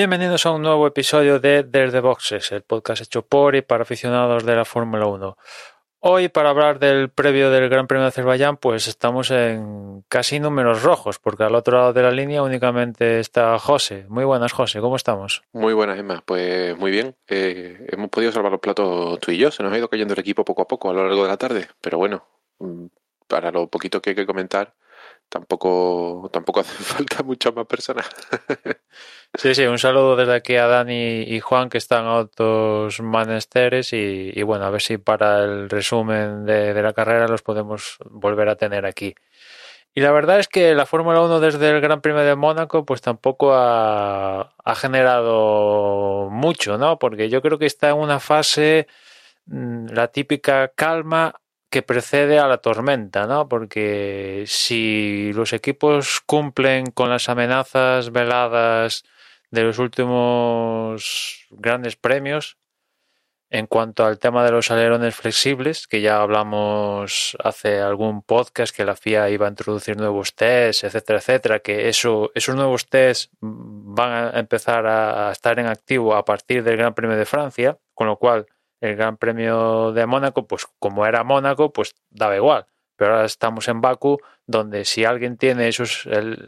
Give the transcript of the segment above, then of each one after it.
Bienvenidos a un nuevo episodio de Desde Boxes, el podcast hecho por y para aficionados de la Fórmula 1. Hoy, para hablar del previo del Gran Premio de Azerbaiyán, pues estamos en casi números rojos, porque al otro lado de la línea únicamente está José. Muy buenas, José, ¿cómo estamos? Muy buenas, Emma. Pues muy bien. Eh, hemos podido salvar los platos tú y yo. Se nos ha ido cayendo el equipo poco a poco a lo largo de la tarde. Pero bueno, mm, para lo poquito que hay que comentar, tampoco, tampoco hace falta muchas más personas. sí, sí, un saludo desde aquí a Dani y Juan que están a otros manesteres y, bueno, a ver si para el resumen de, la carrera los podemos volver a tener aquí. Y la verdad es que la Fórmula 1 desde el Gran Premio de Mónaco pues tampoco ha, generado mucho, ¿no? Porque yo creo que está en una fase, mm, la típica calma que precede a la tormenta, ¿no? Porque si los equipos cumplen con las amenazas veladas de los últimos grandes premios, en cuanto al tema de los alerones flexibles, que ya hablamos hace algún podcast que la FIA iba a introducir nuevos tests, etcétera, etcétera, que eso, esos nuevos tests van a empezar a estar en activo a partir del Gran Premio de Francia, con lo cual el Gran Premio de Mónaco, pues como era Mónaco, pues daba igual. Pero ahora estamos en Baku, donde si alguien tiene esos,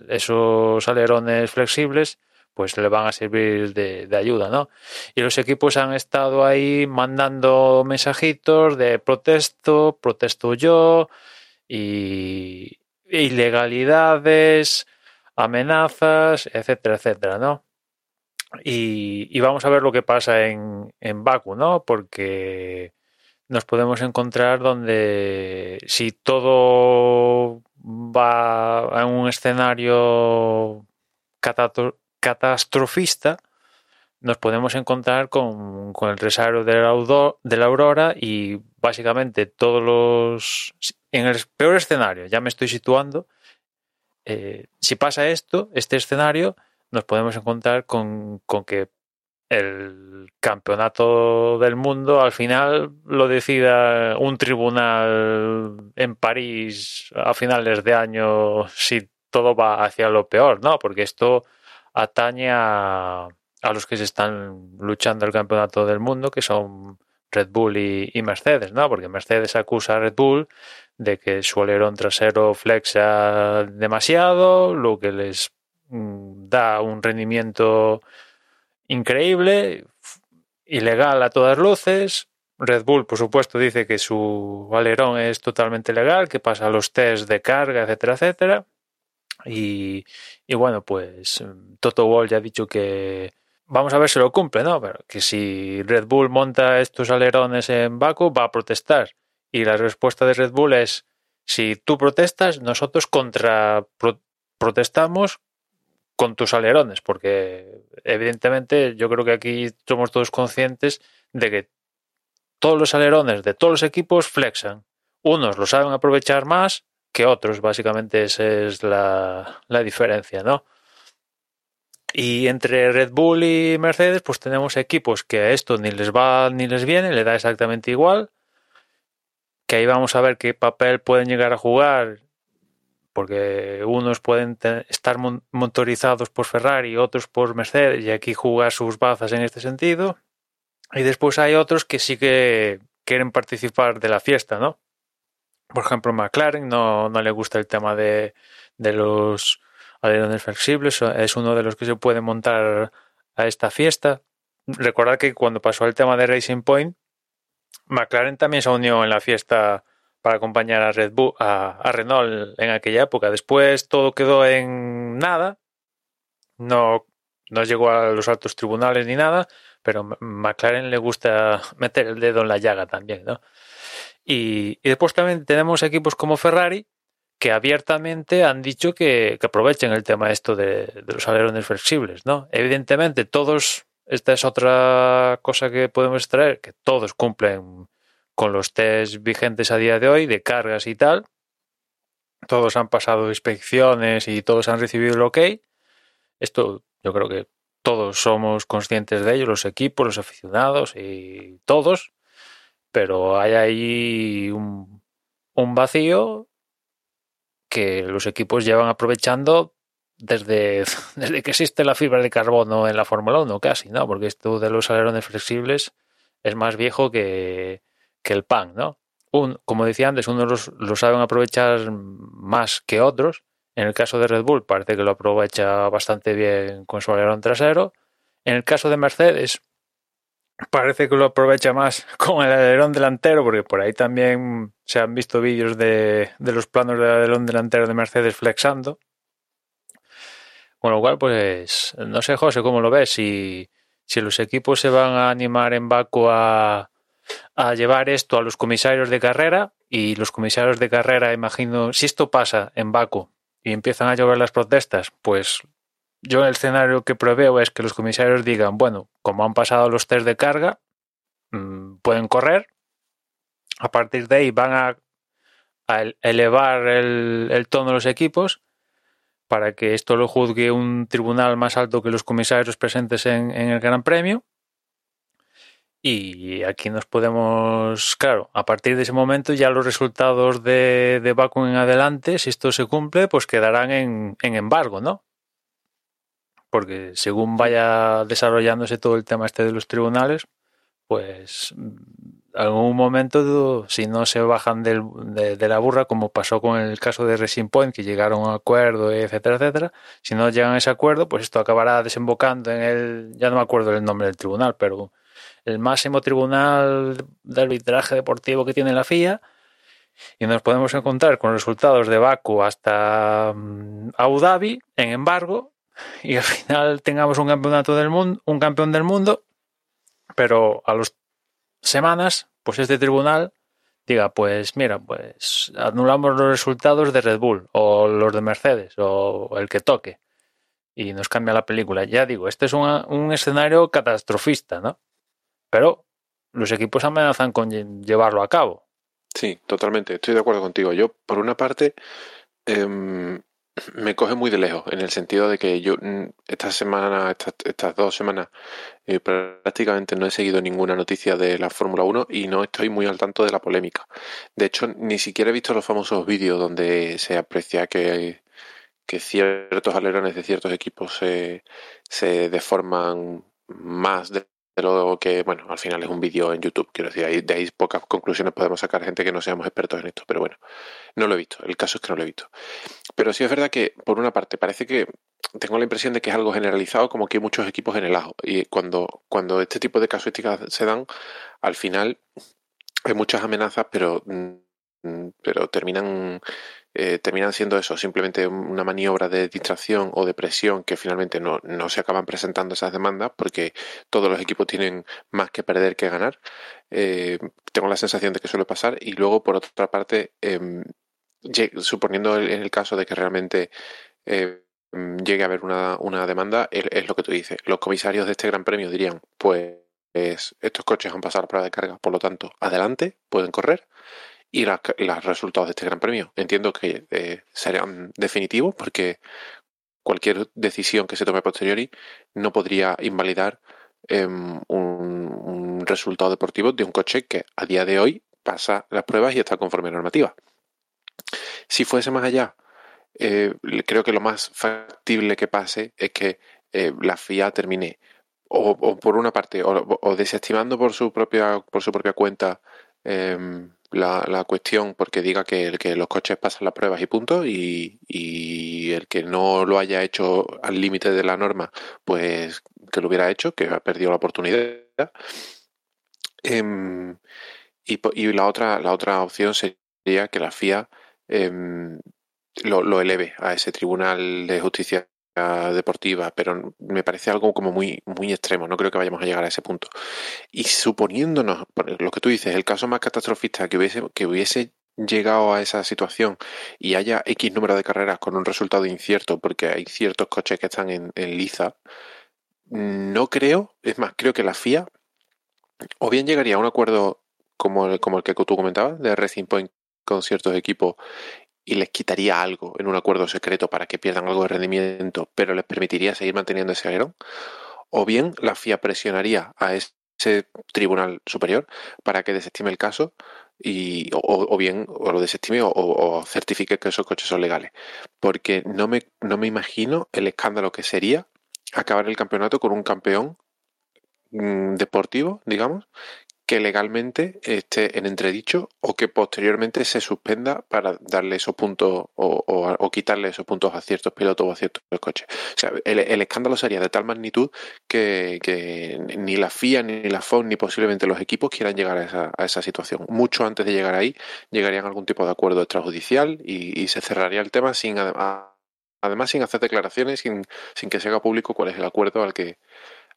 esos alerones flexibles, pues le van a servir de, ayuda, ¿no? Y los equipos han estado ahí mandando mensajitos de protesto, protesto yo, y ilegalidades, amenazas, etcétera, etcétera, ¿no? Y, vamos a ver lo que pasa en, en Baku, ¿no? Porque nos podemos encontrar donde si todo va a un escenario catastrofista, nos podemos encontrar con, el resario de la, de la aurora y básicamente todos los... En el peor escenario, ya me estoy situando, eh, si pasa esto, este escenario, nos podemos encontrar con, que el campeonato del mundo al final lo decida un tribunal en París a finales de año si todo va hacia lo peor, ¿no? Porque esto atañe a, los que se están luchando el campeonato del mundo, que son Red Bull y, Mercedes, ¿no? Porque Mercedes acusa a Red Bull de que su alerón trasero flexa demasiado, lo que les Mm, da un rendimiento increíble, ilegal a todas luces. Red Bull, por supuesto, dice que su alerón es totalmente legal, que pasa los test de carga, etcétera, etcétera. Y, bueno, pues Toto Wolff ya ha dicho que vamos a ver si lo cumple, ¿no? Pero que si Red Bull monta estos alerones en Baku, va a protestar. Y la respuesta de Red Bull es, si tú protestas, nosotros contra protestamos con tus alerones, porque evidentemente yo creo que aquí somos todos conscientes de que todos los alerones de todos los equipos flexan. Unos lo saben aprovechar más que otros, básicamente esa es la, la diferencia, ¿no? Y entre Red Bull y Mercedes, pues tenemos equipos que a esto ni les va ni les viene, le da exactamente igual. Que ahí vamos a ver qué papel pueden llegar a jugar porque unos pueden estar motorizados por Ferrari, otros por Mercedes, y aquí jugar sus bazas en este sentido. Y después hay otros que sí que quieren participar de la fiesta, ¿no? Por ejemplo, McLaren no, no le gusta el tema de, de los alerones flexibles, es uno de los que se puede montar a esta fiesta. Recordad que cuando pasó el tema de Racing Point, McLaren también se unió en la fiesta para acompañar a Red Bull, a, Renault en aquella época. Después todo quedó en nada, no, no llegó a los altos tribunales ni nada, pero McLaren le gusta meter el dedo en la llaga también, ¿no? Y, después también tenemos equipos como Ferrari que abiertamente han dicho que, aprovechen el tema esto de, los alerones flexibles, ¿no? Evidentemente todos, esta es otra cosa que podemos extraer, que todos cumplen con los test vigentes a día de hoy de cargas y tal. todos han pasado inspecciones y todos han recibido el ok. Esto yo creo que todos somos conscientes de ello, los equipos, los aficionados y todos, pero hay ahí un, vacío que los equipos llevan aprovechando desde, desde que existe la fibra de carbono en la Fórmula 1, casi, ¿no? Porque esto de los alerones flexibles es más viejo que, que el pan, ¿no? Un, como decía antes, unos lo saben aprovechar más que otros. En el caso de Red Bull parece que lo aprovecha bastante bien con su alerón trasero. En el caso de Mercedes parece que lo aprovecha más con el alerón delantero, porque por ahí también se han visto vídeos de, de los planos del alerón delantero de Mercedes flexando. Con lo cual, pues, no sé, José, cómo lo ves. Si, si los equipos se van a animar en Baku a, a llevar esto a los comisarios de carrera y los comisarios de carrera, imagino, si esto pasa en Baku y empiezan a llover las protestas, pues yo el escenario que preveo es que los comisarios digan, bueno, como han pasado los test de carga, mmm, pueden correr, a partir de ahí van a, elevar el, tono de los equipos para que esto lo juzgue un tribunal más alto que los comisarios presentes en, el Gran Premio y aquí nos podemos, claro, a partir de ese momento ya los resultados de, de en adelante, si esto se cumple, pues quedarán en, en embargo, ¿no? Porque según vaya desarrollándose todo el tema este de los tribunales, pues en algún momento, si no se bajan del, de, la burra, como pasó con el caso de Racing Point, que llegaron a un acuerdo, etcétera, etcétera, si no llegan a ese acuerdo, pues esto acabará desembocando en el, ya no me acuerdo el nombre del tribunal, pero el máximo tribunal de arbitraje deportivo que tiene la FIA y nos podemos encontrar con resultados de Baku hasta Abu Dhabi en embargo y al final tengamos un campeonato del mundo, un campeón del mundo, pero a las semanas, pues este tribunal diga, pues mira, pues anulamos los resultados de Red Bull o los de Mercedes o el que toque y nos cambia la película. Ya digo, este es un escenario catastrofista, ¿no? pero los equipos amenazan con llevarlo a cabo. Sí, totalmente, estoy de acuerdo contigo. Yo, por una parte, eh, me coge muy de lejos, en el sentido de que yo esta semana, estas, dos semanas, eh, prácticamente no he seguido ninguna noticia de la Fórmula 1 y no estoy muy al tanto de la polémica. De hecho, ni siquiera he visto los famosos vídeos donde se aprecia que, que ciertos alerones de ciertos equipos se, se deforman más de lo que, bueno, al final es un vídeo en YouTube, quiero decir, de ahí pocas conclusiones podemos sacar gente que no seamos expertos en esto, pero bueno, no lo he visto, el caso es que no lo he visto. Pero sí es verdad que, por una parte, parece que tengo la impresión de que es algo generalizado, como que hay muchos equipos en el ajo, y cuando, cuando este tipo de casuísticas se dan, al final hay muchas amenazas, pero, pero terminan eh, terminan siendo eso, simplemente una maniobra de distracción o de presión que finalmente no, no, se acaban presentando esas demandas porque todos los equipos tienen más que perder que ganar. Eh, tengo la sensación de que suele pasar y luego por otra parte, eh, suponiendo en el caso de que realmente eh, llegue a haber una, una demanda, es, lo que tú dices. Los comisarios de este gran premio dirían, pues estos coches han pasado la prueba de carga, por lo tanto, adelante, pueden correr y los resultados de este Gran Premio. Entiendo que eh, serán definitivos porque cualquier decisión que se tome a posteriori no podría invalidar eh, un, resultado deportivo de un coche que a día de hoy pasa las pruebas y está conforme a normativa. Si fuese más allá, eh, creo que lo más factible que pase es que eh, la FIA termine o, por una parte o, desestimando por su propia por su propia cuenta eh, la, la, cuestión porque diga que, que, los coches pasan las pruebas y punto y, y el que no lo haya hecho al límite de la norma pues que lo hubiera hecho que ha perdido la oportunidad. Eh, y, y, la otra la otra opción sería que la FIA eh, lo, lo eleve a ese tribunal de justicia deportiva, pero me parece algo como muy, muy extremo. No creo que vayamos a llegar a ese punto. Y suponiéndonos, lo que tú dices, el caso más catastrofista que hubiese, que hubiese llegado a esa situación y haya X número de carreras con un resultado incierto, porque hay ciertos coches que están en, liza, no creo, es más, creo que la FIA o bien llegaría a un acuerdo como, como el que tú comentabas, de Racing Point con ciertos equipos y les quitaría algo en un acuerdo secreto para que pierdan algo de rendimiento, pero les permitiría seguir manteniendo ese alerón, o bien la FIA presionaría a ese tribunal superior para que desestime el caso y, o, bien o lo desestime o, certifique que esos coches son legales. Porque no me, no me imagino el escándalo que sería acabar el campeonato con un campeón mm, deportivo, digamos, que legalmente esté en entredicho o que posteriormente se suspenda para darle esos puntos o, quitarle esos puntos a ciertos pilotos o a ciertos coches. O sea, el, escándalo sería de tal magnitud que, ni la FIA, ni la FON, ni posiblemente los equipos quieran llegar a esa, esa situación. Mucho antes de llegar ahí, llegarían a algún tipo de acuerdo extrajudicial y, se cerraría el tema sin además sin hacer declaraciones, sin, sin que se haga público cuál es el acuerdo al que,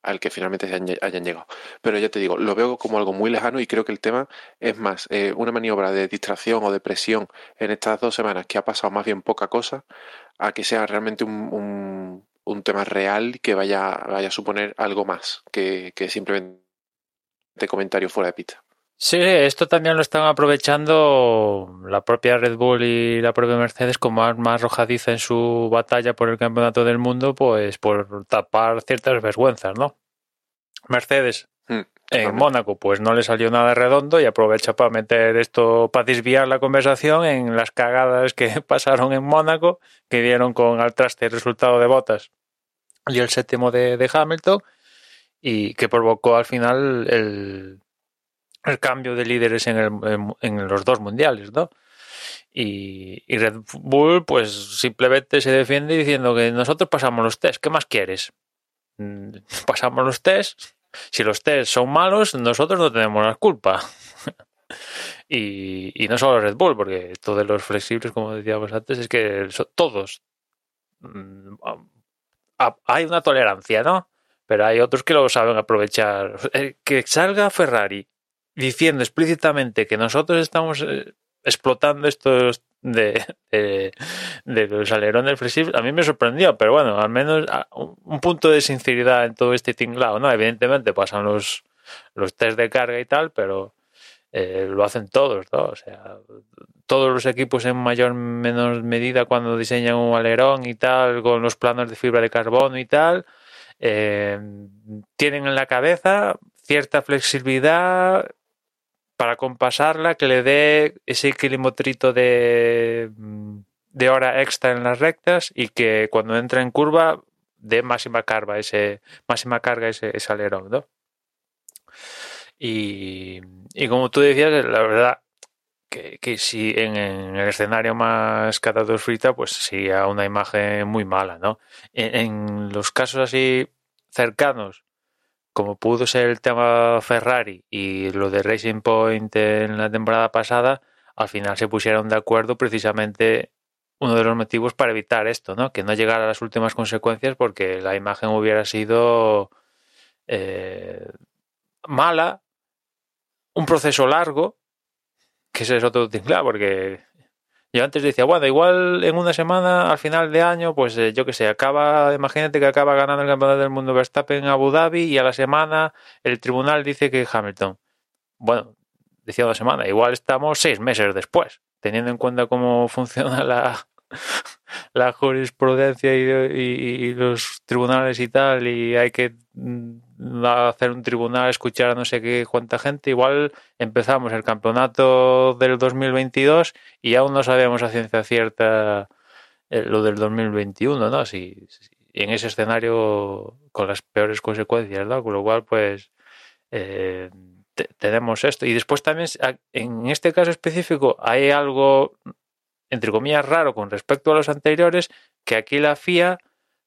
al que finalmente se hayan, llegado. Pero ya te digo, lo veo como algo muy lejano y creo que el tema es más eh, una maniobra de distracción o de presión en estas dos semanas que ha pasado más bien poca cosa a que sea realmente un, un, tema real que vaya, vaya a suponer algo más que, que simplemente comentario fuera de pista. Sí, esto también lo están aprovechando la propia Red Bull y la propia Mercedes como arma arrojadiza en su batalla por el campeonato del mundo, pues por tapar ciertas vergüenzas, ¿no? Mercedes hmm, en Mónaco, pues no le salió nada redondo y aprovecha para meter esto, para desviar la conversación en las cagadas que pasaron en Mónaco, que dieron con al traste el resultado de botas y el séptimo de Hamilton, y que provocó al final el el cambio de líderes en, el, en, los dos mundiales, ¿no? Y, Red Bull, pues simplemente se defiende diciendo que nosotros pasamos los test, ¿qué más quieres? Mm, pasamos los test, si los test son malos, nosotros no tenemos la culpa. y, no solo Red Bull, porque todos los flexibles, como decíamos antes, es que todos. Mm, hay una tolerancia, ¿no? Pero hay otros que lo saben aprovechar. Eh, que salga Ferrari diciendo explícitamente que nosotros estamos eh, explotando estos de, de, los alerones flexibles, a mí me sorprendió, pero bueno, al menos un punto de sinceridad en todo este tinglado, ¿no? Evidentemente pasan los, los test de carga y tal, pero eh, lo hacen todos, ¿no? O sea, todos los equipos en mayor o menor medida cuando diseñan un alerón y tal, con los planos de fibra de carbono y tal, eh, tienen en la cabeza cierta flexibilidad para compasarla, que le dé ese kilimotrito de, de hora extra en las rectas y que cuando entra en curva dé máxima carga ese, máxima carga ese, alerón, ¿no? Y, y, como tú decías, la verdad que, que si en, el escenario más frita, pues sería una imagen muy mala, ¿no? en los casos así cercanos como pudo ser el tema Ferrari y lo de Racing Point en la temporada pasada, al final se pusieron de acuerdo precisamente uno de los motivos para evitar esto, ¿no? Que no llegara a las últimas consecuencias porque la imagen hubiera sido eh, mala, un proceso largo, que ese es otro claro, porque yo antes decía, bueno, igual en una semana, al final de año, pues eh, yo qué sé, acaba, imagínate que acaba ganando el campeonato del mundo Verstappen en Abu Dhabi y a la semana el tribunal dice que Hamilton. Bueno, decía una semana, igual estamos seis meses después, teniendo en cuenta cómo funciona la, la jurisprudencia y, los tribunales y tal, y hay que mm, hacer un tribunal, escuchar a no sé qué cuánta gente, igual empezamos el campeonato del 2022 y aún no sabemos a ciencia cierta eh, lo del 2021, ¿no? Si, en ese escenario con las peores consecuencias, ¿no? Con lo cual, pues, eh, tenemos esto. Y después también, en este caso específico, hay algo entre comillas, raro con respecto a los anteriores, que aquí la FIA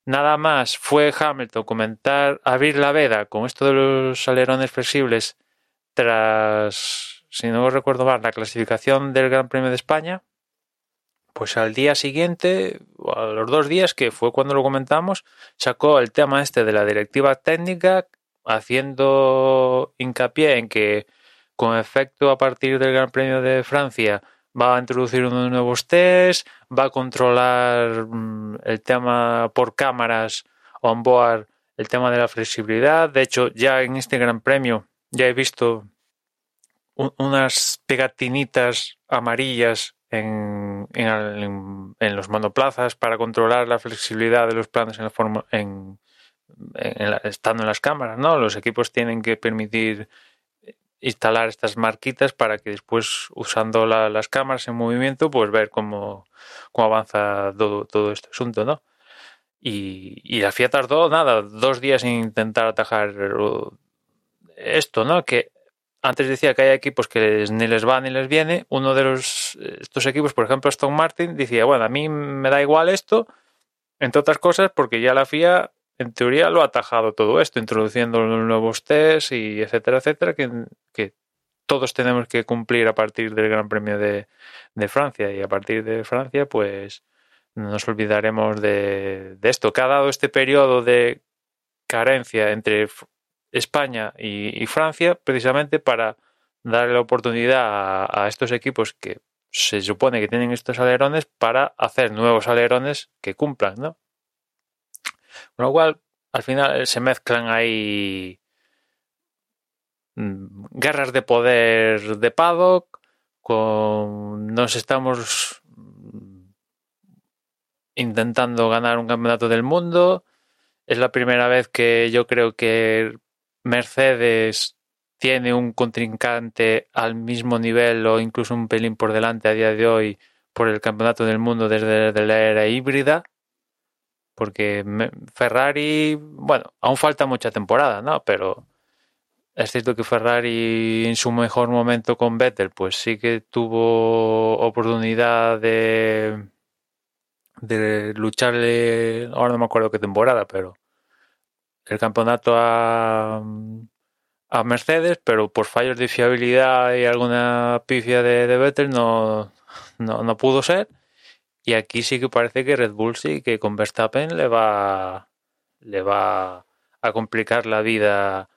nada más fue Hamilton comentar abrir la veda con esto de los alerones flexibles tras, si no recuerdo mal, la clasificación del Gran Premio de España, pues al día siguiente, o a los dos días, que fue cuando lo comentamos, sacó el tema este de la directiva técnica, haciendo hincapié en que con efecto a partir del Gran Premio de Francia va a introducir unos nuevos test, va a controlar mm, el tema por cámaras on board, el tema de la flexibilidad. De hecho, ya en este Gran Premio ya he visto unas pegatinitas amarillas en, en, en, los monoplazas para controlar la flexibilidad de los planos en la forma, en, estando en las cámaras, ¿no? Los equipos tienen que permitir instalar estas marquitas para que después, usando la, las cámaras en movimiento, pues ver cómo, cómo avanza todo, todo este asunto, ¿no? Y, y la FIA tardó, nada, dos días en intentar atajar esto, ¿no? Que antes decía que hay equipos que ni les va ni les viene. Uno de los, estos equipos, por ejemplo, Aston Martin, decía, bueno, a mí me da igual esto, entre otras cosas, porque ya la FIA, en teoría, lo ha atajado todo esto, introduciendo nuevos test y etcétera, etcétera, que, todos tenemos que cumplir a partir del Gran Premio de, Francia. Y a partir de Francia, pues no nos olvidaremos de, esto, que ha dado este periodo de carencia entre España y, y, Francia precisamente para darle la oportunidad a, a, estos equipos que se supone que tienen estos alerones para hacer nuevos alerones que cumplan, ¿no? Con lo cual, al final se mezclan ahí mm, guerras de poder de paddock, nos estamos mm, intentando ganar un campeonato del mundo. Es la primera vez que yo creo que Mercedes tiene un contrincante al mismo nivel o incluso un pelín por delante a día de hoy por el campeonato del mundo desde, la era híbrida. Porque Ferrari, bueno, aún falta mucha temporada, ¿no? Pero es cierto que Ferrari en su mejor momento con Vettel, pues sí que tuvo oportunidad de, de lucharle, ahora no me acuerdo qué temporada, pero el campeonato a, a Mercedes, pero por fallos de fiabilidad y alguna pifia de, de Vettel no, no, no, pudo ser. Y aquí sí que parece que Red Bull sí que con Verstappen le va, le va a complicar la vida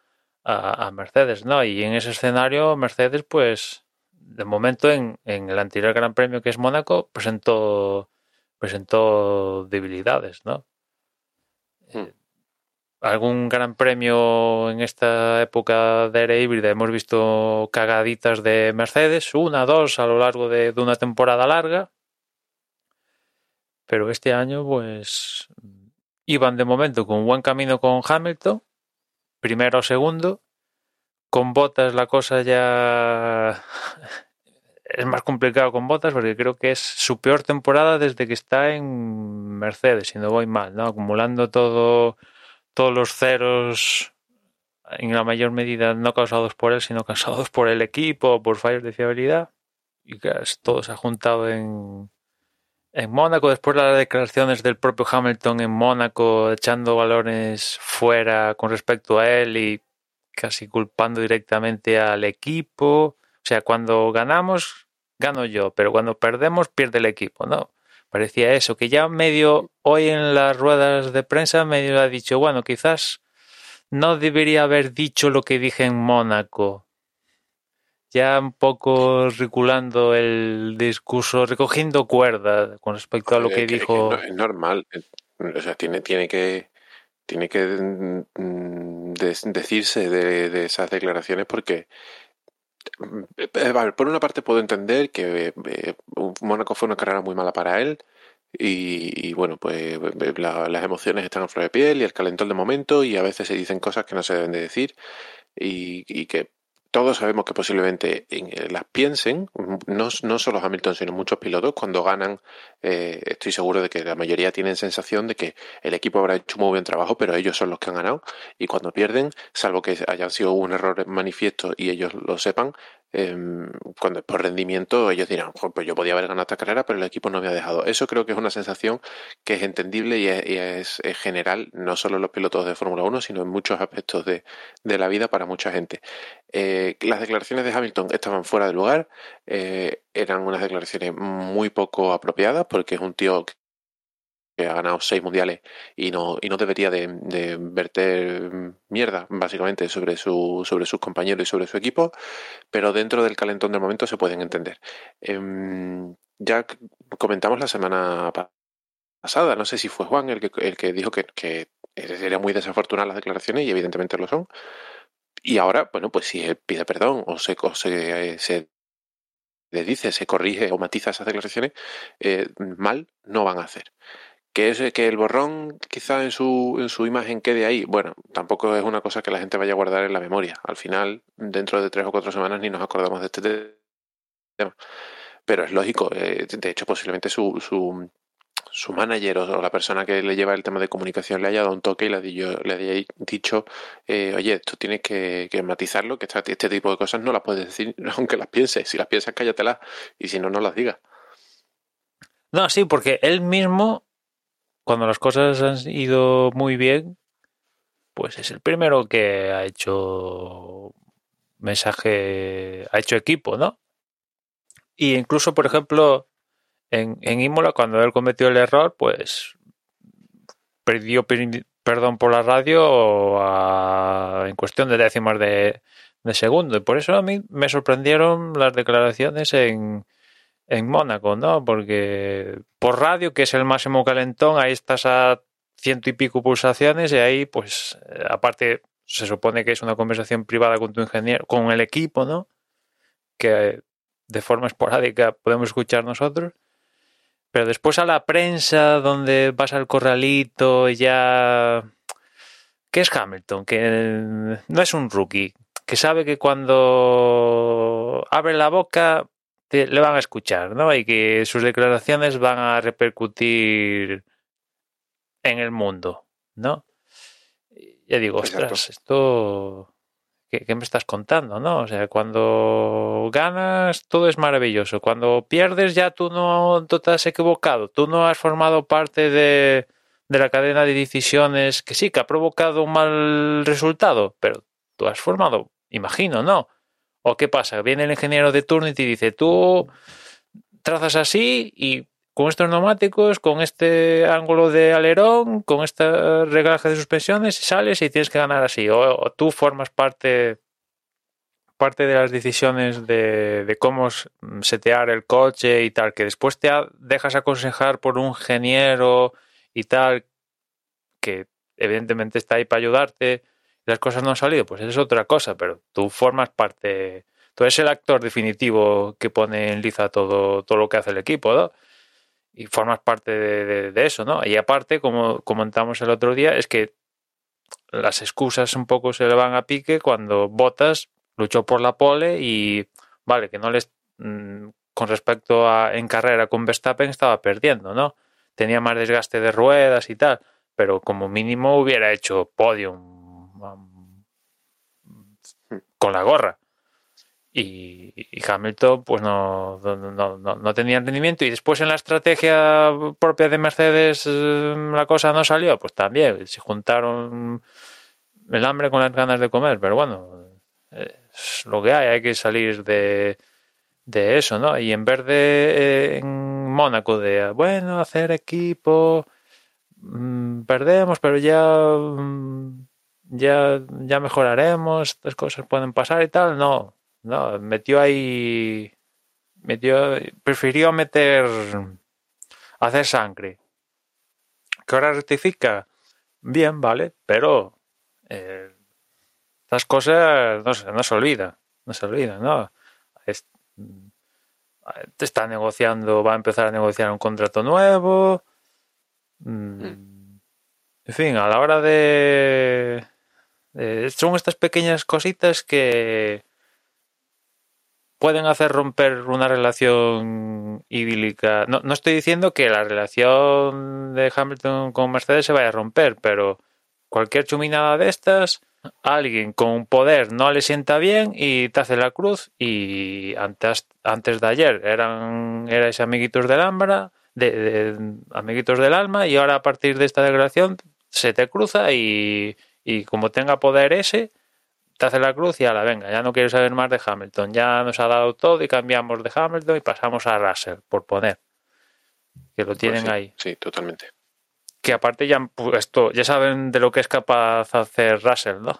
a, a Mercedes, ¿no? Y en ese escenario Mercedes, pues, de momento en, en el anterior Gran Premio que es Mónaco, presentó, presentó debilidades, ¿no? Hmm algún gran premio en esta época de era híbrida hemos visto cagaditas de Mercedes, una, dos a lo largo de, de, una temporada larga. Pero este año, pues, iban de momento con buen camino con Hamilton, primero o segundo. Con botas la cosa ya es más complicado con botas porque creo que es su peor temporada desde que está en Mercedes, si no voy mal, ¿no? Acumulando todo todos los ceros en la mayor medida no causados por él, sino causados por el equipo, por fallos de fiabilidad. Y que todo se ha juntado en, en Mónaco. Después las declaraciones del propio Hamilton en Mónaco, echando balones fuera con respecto a él y casi culpando directamente al equipo. O sea, cuando ganamos, gano yo, pero cuando perdemos, pierde el equipo, ¿no? parecía eso, que ya medio hoy en las ruedas de prensa medio ha dicho, bueno, quizás no debería haber dicho lo que dije en Mónaco. Ya un poco reculando el discurso, recogiendo cuerda con respecto a lo que, que dijo. Es normal, o sea, tiene, tiene que tiene que mm, decirse de, de esas declaraciones porque eh, vale, por una parte puedo entender que eh, Mónaco fue una carrera muy mala para él y, y bueno, pues la, las emociones están a flor de piel y el calentón de momento y a veces se dicen cosas que no se deben de decir y, y que todos sabemos que posiblemente eh, las piensen, no, no solo Hamilton, sino muchos pilotos, cuando ganan, eh, estoy seguro de que la mayoría tienen sensación de que el equipo habrá hecho muy buen trabajo, pero ellos son los que han ganado, y cuando pierden, salvo que haya sido un error manifiesto y ellos lo sepan, eh, cuando por rendimiento ellos dirán, pues yo podía haber ganado esta carrera, pero el equipo no me ha dejado. Eso creo que es una sensación que es entendible y es, general, no solo en los pilotos de Fórmula 1, sino en muchos aspectos de, de, la vida para mucha gente. Eh, las declaraciones de Hamilton estaban fuera de lugar, eh, eran unas declaraciones muy poco apropiadas, porque es un tío que ha ganado seis mundiales y no, y no debería de, de, verter mierda, básicamente, sobre, su, sobre sus compañeros y sobre su equipo, pero dentro del calentón del momento se pueden entender. Eh, ya comentamos la semana pasada, no sé si fue Juan el que, el que dijo que, que era muy desafortunadas las declaraciones y evidentemente lo son. Y ahora, bueno, pues si él pide perdón o se, se, se dice, se corrige o matiza esas declaraciones, eh, mal no van a hacer. ¿Que, es, que el borrón quizá en su, en su imagen quede ahí? Bueno, tampoco es una cosa que la gente vaya a guardar en la memoria. Al final, dentro de tres o cuatro semanas ni nos acordamos de este tema. Pero es lógico, eh, de hecho posiblemente su, su, su manager o, la persona que le lleva el tema de comunicación le haya dado un toque y le, haya dicho, eh, oye, esto tienes que, matizarlo, que este, este tipo de cosas no las puedes decir aunque las pienses. Si las piensas, cállatelas y si no, no las digas. No, sí, porque él mismo cuando las cosas han ido muy bien, pues es el primero que ha hecho mensaje, ha hecho equipo, ¿no? Y incluso, por ejemplo, en, en Imola, cuando él cometió el error, pues perdió perdón por la radio en cuestión de décimas de, de segundo. Y por eso a mí me sorprendieron las declaraciones en, en Mónaco, ¿no? Porque por radio, que es el máximo calentón, ahí estás a ciento y pico pulsaciones y ahí, pues, eh, aparte, se supone que es una conversación privada con tu ingeniero, con el equipo, ¿no? Que de forma esporádica podemos escuchar nosotros. Pero después a la prensa, donde vas al corralito, ya... ¿Qué es Hamilton? Que no es un rookie, que sabe que cuando abre la boca le van a escuchar, ¿no? Y que sus declaraciones van a repercutir en el mundo, ¿no? Ya digo, ostras, esto... ¿Qué, me estás contando, no? O sea, cuando ganas todo es maravilloso. Cuando pierdes ya tú no te has equivocado. Tú no has formado parte de, de la cadena de decisiones que sí, que ha provocado un mal resultado, pero tú has formado, imagino, ¿no? ¿O qué pasa? Viene el ingeniero de turno y te dice, tú trazas así y con estos neumáticos, con este ángulo de alerón, con este reglaje de suspensiones, sales y tienes que ganar así. O, tú formas parte, parte de las decisiones de, de, cómo setear el coche y tal, que después te dejas aconsejar por un ingeniero y tal, que evidentemente está ahí para ayudarte las cosas no han salido, pues es otra cosa, pero tú formas parte, tú eres el actor definitivo que pone en liza todo, todo lo que hace el equipo, ¿no? Y formas parte de, eso, ¿no? Y aparte, como comentamos el otro día, es que las excusas un poco se le van a pique cuando Botas luchó por la pole y, vale, que no les, mm, con respecto a en carrera con Verstappen estaba perdiendo, ¿no? Tenía más desgaste de ruedas y tal, pero como mínimo hubiera hecho podium con la gorra. Y, Hamilton pues no, no, no, tenía rendimiento y después en la estrategia propia de Mercedes eh, la cosa no salió, pues también se juntaron el hambre con las ganas de comer, pero bueno, es lo que hay, hay que salir de, de eso, ¿no? Y en vez de eh, en Mónaco de, bueno, hacer equipo, mm, perdemos, pero ya... Mm, ya, ya mejoraremos, estas cosas pueden pasar y tal. No, no, metió ahí, metió, prefirió meter, hacer sangre. ¿Que ahora rectifica? Bien, vale, pero eh, estas cosas no se, no se olvidan, no se olvidan, ¿no? te está negociando, va a empezar a negociar un contrato nuevo. Mm, mm. En fin, a la hora de eh, son estas pequeñas cositas que pueden hacer romper una relación idílica. No, no, estoy diciendo que la relación de Hamilton con Mercedes se vaya a romper, pero cualquier chuminada de estas, alguien con poder no le sienta bien y te hace la cruz y antes, antes de ayer eran erais amiguitos del alma, de, de, amiguitos del alma y ahora a partir de esta declaración se te cruza y y como tenga poder ese, te hace la cruz y a la venga, ya no quiero saber más de Hamilton, ya nos ha dado todo y cambiamos de Hamilton y pasamos a Russell, por poner. Que lo pues tienen ahí. Sí, totalmente. Que aparte ya, esto, ya saben de lo que es capaz hacer Russell, ¿no?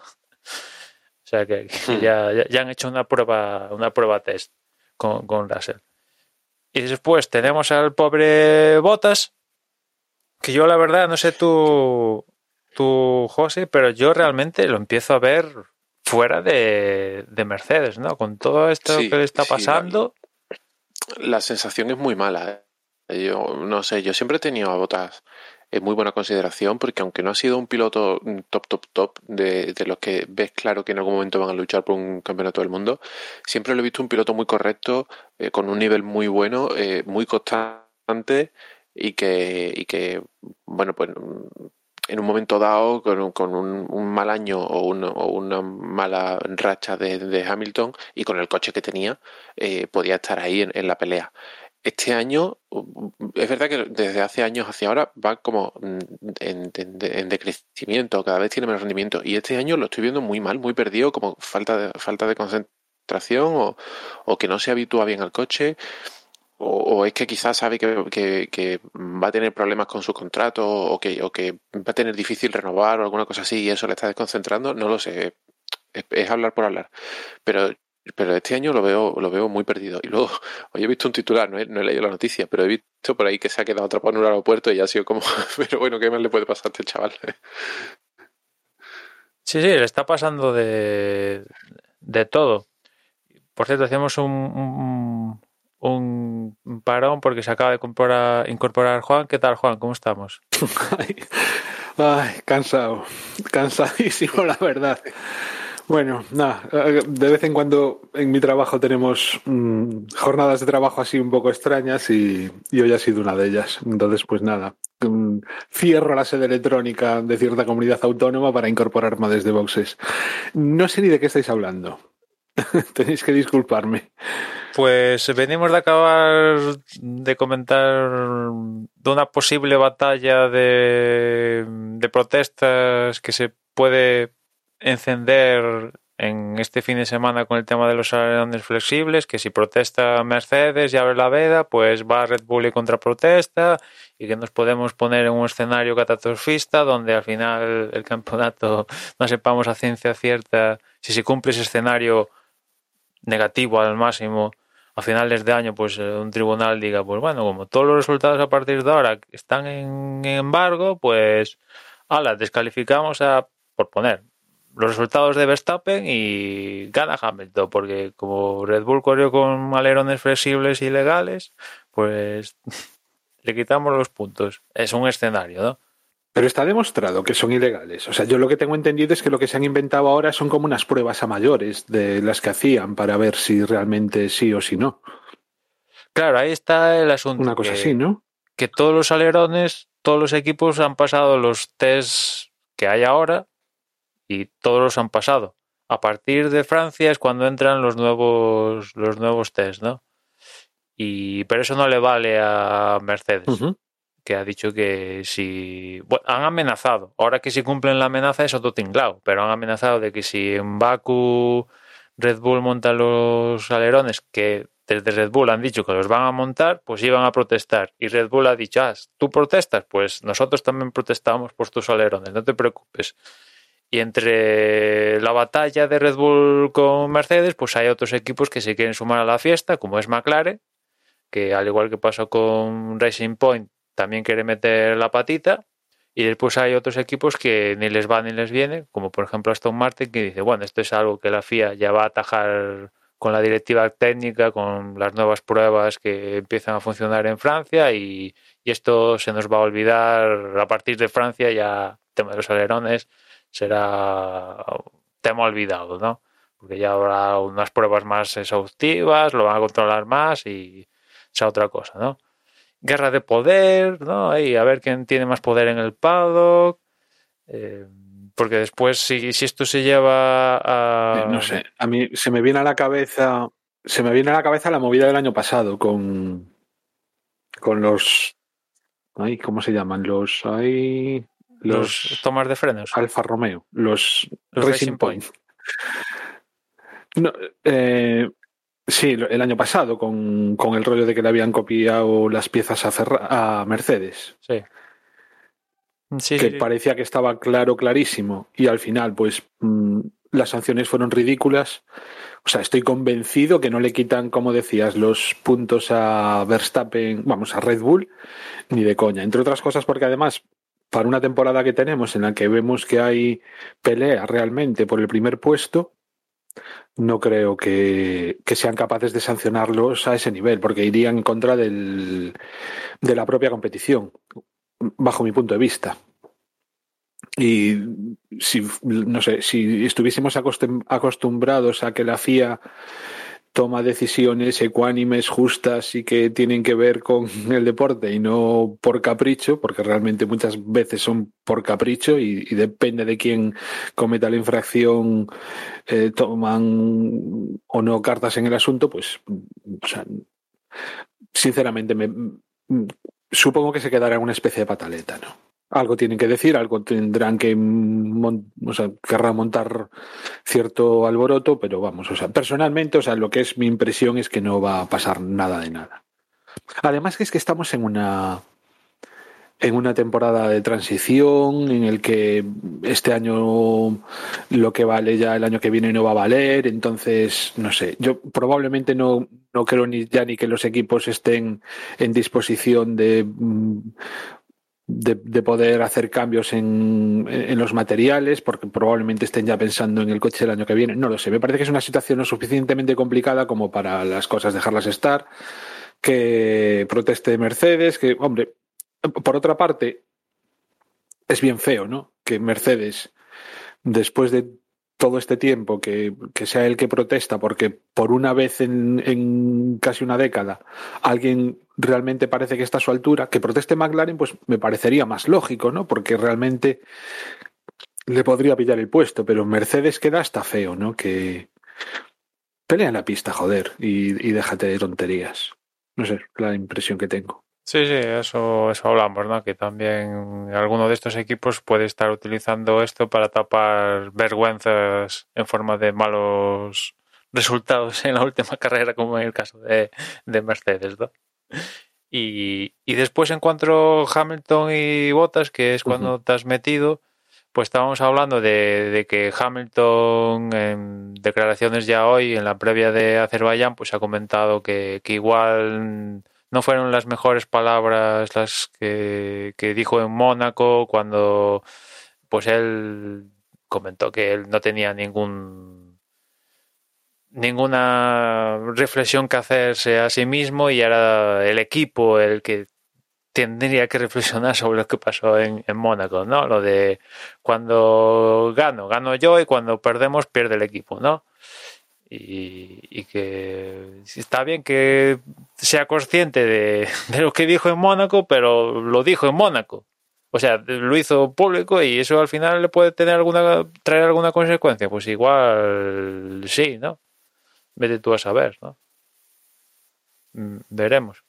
O sea que, hmm. ya, ya, han hecho una prueba, una prueba test con, con Russell. Y después tenemos al pobre Botas, que yo la verdad, no sé tú, tú, José, pero yo realmente lo empiezo a ver fuera de, Mercedes, ¿no? Con todo esto que le está pasando, la sensación es muy mala. ¿eh? Yo no sé, yo siempre he tenido a Botas en muy buena consideración porque aunque no ha sido un piloto top, top, top de, de los que ves claro que en algún momento van a luchar por un campeonato del mundo, siempre lo he visto un piloto muy correcto, eh, con un nivel muy bueno, eh, muy constante y que, y que, bueno, pues en un momento dado, con, con un, un, mal año o, un, una mala racha de, Hamilton y con el coche que tenía, eh, podía estar ahí en, la pelea. Este año, es verdad que desde hace años hacia ahora va como en, en, en, decrecimiento, cada vez tiene menos rendimiento. Y este año lo estoy viendo muy mal, muy perdido, como falta de, falta de concentración o que no se habitúa bien al coche o, es que quizás sabe que, que, va a tener problemas con su contrato o que, o que va a tener difícil renovar o alguna cosa así y eso le está desconcentrando, no lo sé, es, hablar por hablar. Pero, pero este año lo veo, lo veo muy perdido. Y luego, hoy he visto un titular, no he, no he leído la noticia, pero he visto por ahí que se ha quedado atrapado en un aeropuerto y ha sido como, pero bueno, ¿qué más le puede pasar a este chaval? Sí, sí, le está pasando de, de todo. Por cierto, hacemos un, un un parón porque se acaba de incorporar, Juan. ¿Qué tal, Juan? ¿Cómo estamos? Ay, cansado, cansadísimo, la verdad. Bueno, nada, de vez en cuando en mi trabajo tenemos mmm, jornadas de trabajo así un poco extrañas y, y, hoy ha sido una de ellas. Entonces, pues nada, mmm, cierro la sede electrónica de cierta comunidad autónoma para incorporarme desde boxes. No sé ni de qué estáis hablando. Tenéis que disculparme. Pues venimos de acabar de comentar de una posible batalla de, de protestas que se puede encender en este fin de semana con el tema de los alerones flexibles, que si protesta Mercedes y abre la veda, pues va Red Bull y contraprotesta y que nos podemos poner en un escenario catastrofista donde al final el campeonato no sepamos a ciencia cierta si se cumple ese escenario negativo al máximo a finales de año pues un tribunal diga pues bueno como todos los resultados a partir de ahora están en embargo pues ala descalificamos a por poner los resultados de Verstappen y gana Hamilton porque como Red Bull corrió con alerones flexibles y legales pues le quitamos los puntos es un escenario ¿no? Pero está demostrado que son ilegales. O sea, yo lo que tengo entendido es que lo que se han inventado ahora son como unas pruebas a mayores de las que hacían para ver si realmente sí o si no. Claro, ahí está el asunto. Una cosa que, así, ¿no? Que todos los alerones, todos los equipos han pasado los tests que hay ahora y todos los han pasado. A partir de Francia es cuando entran los nuevos los nuevos tests, ¿no? Y pero eso no le vale a Mercedes. Uh -huh que ha dicho que si bueno, han amenazado, ahora que si cumplen la amenaza es otro tinglao, pero han amenazado de que si en Baku Red Bull monta los alerones que desde Red Bull han dicho que los van a montar, pues iban a protestar. Y Red Bull ha dicho, ah, tú protestas, pues nosotros también protestamos por tus alerones, no te preocupes. Y entre la batalla de Red Bull con Mercedes, pues hay otros equipos que se quieren sumar a la fiesta, como es McLaren, que al igual que pasó con Racing Point, también quiere meter la patita. Y después hay otros equipos que ni les va ni les viene, como por ejemplo Aston Martin, que dice, bueno, esto es algo que la FIA ya va a atajar con la directiva técnica, con las nuevas pruebas que empiezan a funcionar en Francia y, esto se nos va a olvidar a partir de Francia ya el tema de los alerones será tema olvidado, ¿no? Porque ya habrá unas pruebas más exhaustivas, lo van a controlar más y sea otra cosa, ¿no? Guerra de poder, ¿no? Ahí, a ver quién tiene más poder en el paddock. Eh, porque después, si, si, esto se lleva a. No sé, a mí se me viene a la cabeza. Se me viene a la cabeza la movida del año pasado con. Con los. Ay, ¿Cómo se llaman? Los. Ay, los, los tomas de frenos. Alfa Romeo. Los, los Racing, Racing Point. Point. No, eh, Sí, el año pasado, con, con, el rollo de que le habían copiado las piezas a, Ferra a Mercedes. Sí. Sí, que sí, parecía que estaba claro, clarísimo. Y al final, pues mmm, las sanciones fueron ridículas. O sea, estoy convencido que no le quitan, como decías, los puntos a Verstappen, vamos, a Red Bull, ni de coña. Entre otras cosas, porque además, para una temporada que tenemos en la que vemos que hay pelea realmente por el primer puesto, no creo que, sean capaces de sancionarlos a ese nivel, porque irían en contra del, de la propia competición, bajo mi punto de vista. Y si, no sé, si estuviésemos acostumbrados a que la FIA toma decisiones ecuánimes, justas y que tienen que ver con el deporte y no por capricho, porque realmente muchas veces son por capricho y, depende de quién cometa la infracción, eh, toman o no cartas en el asunto, pues, o sea, sinceramente, me, supongo que se quedará una especie de pataleta, ¿no? Algo tienen que decir, algo tendrán que, o sea, querrán montar cierto alboroto, pero vamos, o sea, personalmente, o sea, lo que es mi impresión es que no va a pasar nada de nada. Además que es que estamos en una en una temporada de transición en el que este año lo que vale ya el año que viene no va a valer, entonces no sé, yo probablemente no, no creo ni ya ni que los equipos estén en disposición de de, poder hacer cambios en, en, los materiales, porque probablemente estén ya pensando en el coche el año que viene. No lo sé, me parece que es una situación lo suficientemente complicada como para las cosas dejarlas estar, que proteste Mercedes, que, hombre, por otra parte, es bien feo, ¿no? Que Mercedes, después de todo este tiempo que, que, sea el que protesta, porque por una vez en, casi una década alguien realmente parece que está a su altura, que proteste McLaren, pues me parecería más lógico, ¿no? Porque realmente le podría pillar el puesto, pero Mercedes queda hasta feo, ¿no? Que pelea en la pista, joder, y, y déjate de tonterías. No sé, la impresión que tengo. Sí, sí, eso, eso hablamos, ¿no? Que también alguno de estos equipos puede estar utilizando esto para tapar vergüenzas en forma de malos resultados en la última carrera, como en el caso de, de Mercedes, ¿no? Y, y, después en cuanto a Hamilton y Bottas, que es cuando te has metido, pues estábamos hablando de, de, que Hamilton en declaraciones ya hoy, en la previa de Azerbaiyán, pues ha comentado que, que igual no fueron las mejores palabras las que, dijo en Mónaco cuando pues él comentó que él no tenía ningún ninguna reflexión que hacerse a sí mismo y era el equipo el que tendría que reflexionar sobre lo que pasó en, en Mónaco, ¿no? Lo de cuando gano, gano yo y cuando perdemos, pierde el equipo, ¿no? y, que está bien que sea consciente de, lo que dijo en Mónaco, pero lo dijo en Mónaco. O sea, lo hizo público y eso al final le puede tener alguna, traer alguna consecuencia. Pues igual sí, ¿no? Vete tú a saber, ¿no? Mm, veremos.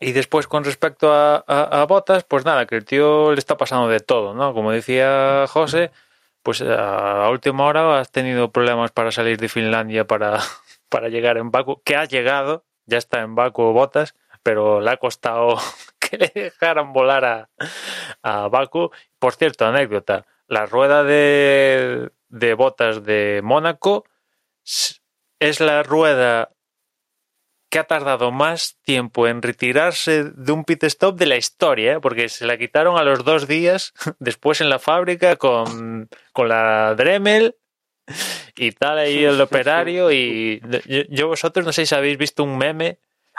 Y después con respecto a, a, Botas, pues nada, que el tío le está pasando de todo, ¿no? Como decía José, pues a última hora has tenido problemas para salir de Finlandia para, para llegar en Baku, que ha llegado, ya está en Baku Botas, pero le ha costado que le dejaran volar a, a Baku. Por cierto, anécdota, la rueda de, de botas de Mónaco es la rueda que ha tardado más tiempo en retirarse de un pit stop de la historia, ¿eh? porque se la quitaron a los dos días después en la fábrica con, con la Dremel y tal ahí el operario y yo, vosotros no sé si habéis visto un meme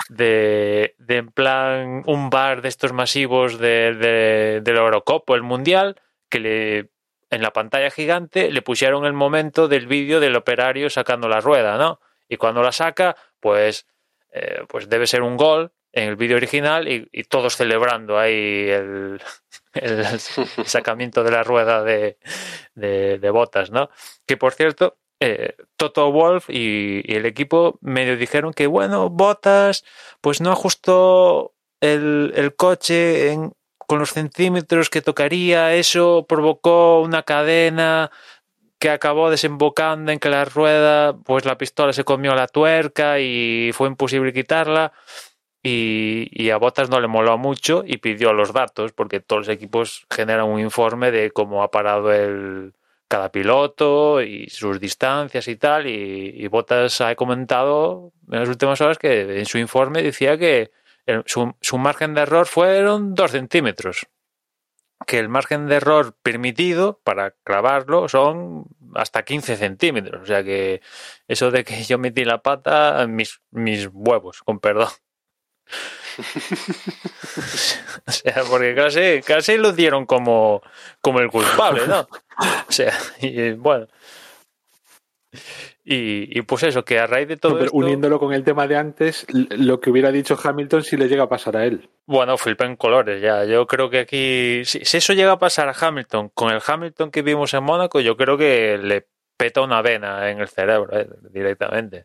de, de en plan un bar de estos masivos de, de, del Eurocopo, el Mundial, que le en la pantalla gigante le pusieron el momento del vídeo del operario sacando la rueda, ¿no? Y cuando la saca, pues eh, pues debe ser un gol en el vídeo original y, todos celebrando ahí el, el, sacamiento de la rueda de, de, botas, ¿no? Que por cierto, eh, Toto Wolf y, el equipo medio dijeron que, bueno, botas, pues no ajustó el, el coche en, con los centímetros que tocaría, eso provocó una cadena que acabó desembocando en que la rueda, pues la pistola se comió la tuerca y fue imposible quitarla. Y, a Botas no le moló mucho y pidió los datos, porque todos los equipos generan un informe de cómo ha parado el, cada piloto y sus distancias y tal. Y, y Botas ha comentado en las últimas horas que en su informe decía que su, margen de error fueron dos centímetros que el margen de error permitido para clavarlo son hasta 15 centímetros. O sea que eso de que yo metí la pata, mis, mis huevos, con perdón. o sea, porque casi, casi lo dieron como, como el culpable, ¿no? O sea, y bueno. Y, y pues eso, que a raíz de todo No, pero esto... uniéndolo con el tema de antes, lo que hubiera dicho Hamilton si le llega a pasar a él. Bueno, flipa en colores ya. Yo creo que aquí, si, si eso llega a pasar a Hamilton, con el Hamilton que vimos en Mónaco, yo creo que le peta una vena en el cerebro eh, directamente.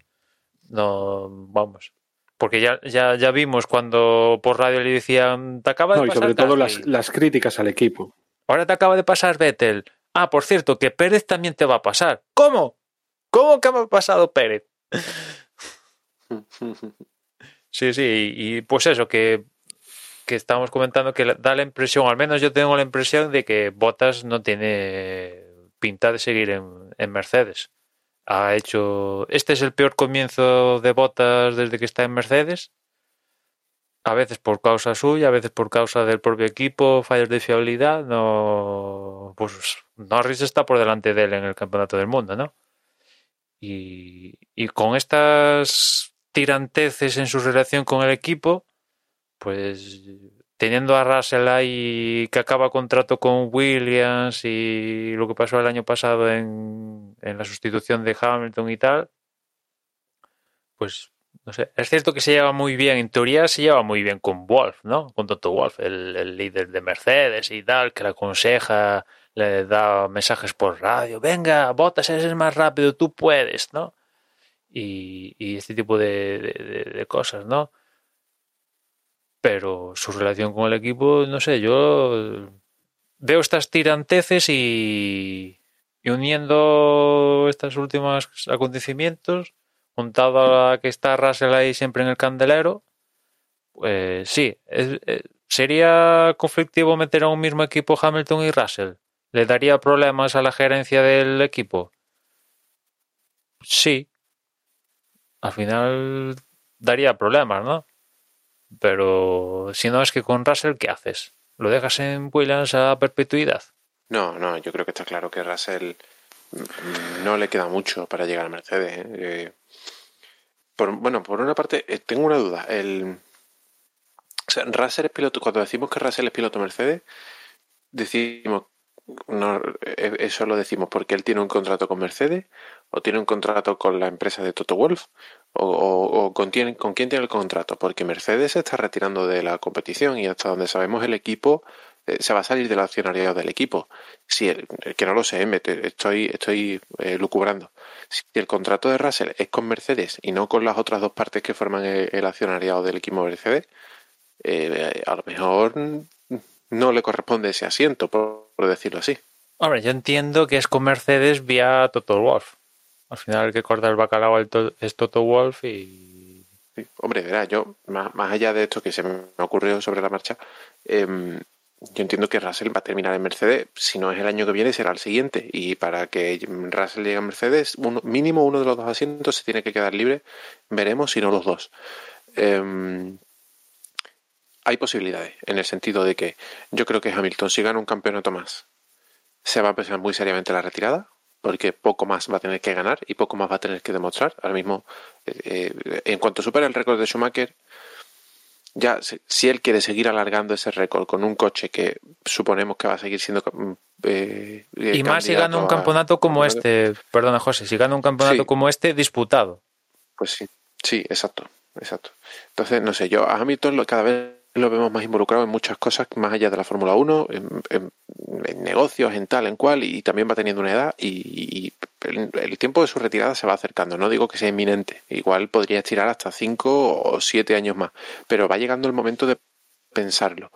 No, vamos. Porque ya, ya, ya vimos cuando por radio le decían, te acaba de No, y pasar sobre todo las, las críticas al equipo. ahora te acaba de pasar Vettel. Ah, por cierto, que Pérez también te va a pasar. ¿Cómo? ¿Cómo que me ha pasado Pérez? Sí, sí, y, pues eso, que, que estamos comentando que da la impresión, al menos yo tengo la impresión de que Bottas no tiene pinta de seguir en, en Mercedes. Ha hecho. Este es el peor comienzo de Bottas desde que está en Mercedes. A veces por causa suya, a veces por causa del propio equipo, fallos de fiabilidad. No. Pues Norris está por delante de él en el campeonato del mundo, ¿no? Y, con estas tiranteces en su relación con el equipo, pues teniendo a Russell ahí que acaba contrato con Williams y lo que pasó el año pasado en, en la sustitución de Hamilton y tal, pues no sé, es cierto que se lleva muy bien, en teoría se lleva muy bien con Wolf, ¿no? Con Toto Wolf, el, el líder de Mercedes y tal, que le aconseja, le da mensajes por radio, venga, Botas, eres más rápido, tú puedes, ¿no? Y, y este tipo de, cosas, ¿no? Pero su relación con el equipo, no sé, yo veo estas tiranteces y, y uniendo estos últimos acontecimientos, juntado a que está Russell ahí siempre en el candelero, pues sí, eh, sería conflictivo meter a un mismo equipo Hamilton y Russell. ¿Le daría problemas a la gerencia del equipo? Sí. Al final daría problemas, ¿no? Pero si no es que con Russell, ¿qué haces? ¿Lo dejas en Williams a perpetuidad? No, no, yo creo que está claro que Russell mm, no le queda mucho para llegar a Mercedes. ¿eh? Eh, por, bueno, por una parte, eh, tengo una duda. El, o sea, Russell es piloto, cuando decimos que Russell es piloto Mercedes, decimos, no, eh, eso lo decimos porque él tiene un contrato con Mercedes o tiene un contrato con la empresa de Toto Wolf o, con, tiene- quién tiene el contrato, porque Mercedes se está retirando de la competición y hasta donde sabemos el equipo eh, se va a salir del accionariado del equipo. Si el, que no lo sé, estoy, estoy eh, lucubrando. Si el contrato de Russell es con Mercedes y no con las otras dos partes que forman el, el accionariado del equipo Mercedes, eh, a lo mejor no le corresponde ese asiento, por, por decirlo así. Hombre, yo entiendo que es con Mercedes vía Toto Wolf. Al final el que corta el bacalao es Toto Wolf y... Sí. Hombre, verá, yo, más, más allá de esto que se me ocurrió sobre la marcha, em, yo entiendo que Russell va a terminar en Mercedes, si no es el año que viene, será el siguiente. Y para que Russell llegue a Mercedes, uno- mínimo uno de los dos asientos se tiene que quedar libre. Veremos si no los dos. Em, hay posibilidades, en el sentido de que yo creo que Hamilton, si gana un campeonato más, se va a pensar muy seriamente la retirada, porque poco más va a tener que ganar y poco más va a tener que demostrar. Ahora mismo, eh, eh, en cuanto supera el récord de Schumacher, ya si- él quiere seguir alargando ese récord con un coche que suponemos que va a seguir siendo mm, eh, Y más si gana un a- campeonato como este, perdona José, si gana un campeonato Sí. como este disputado. Pues sí, sí, exacto, exacto. Entonces, no sé, yo a Hamilton lo- cada vez lo vemos más involucrado en muchas cosas más allá de la Fórmula 1, en, en- negocios, en tal, en cual, y también va teniendo una edad y, el, el tiempo de su retirada se va acercando. No digo que sea inminente, igual podría estirar hasta 5 o 7 años más, pero va llegando el momento de pensarlo.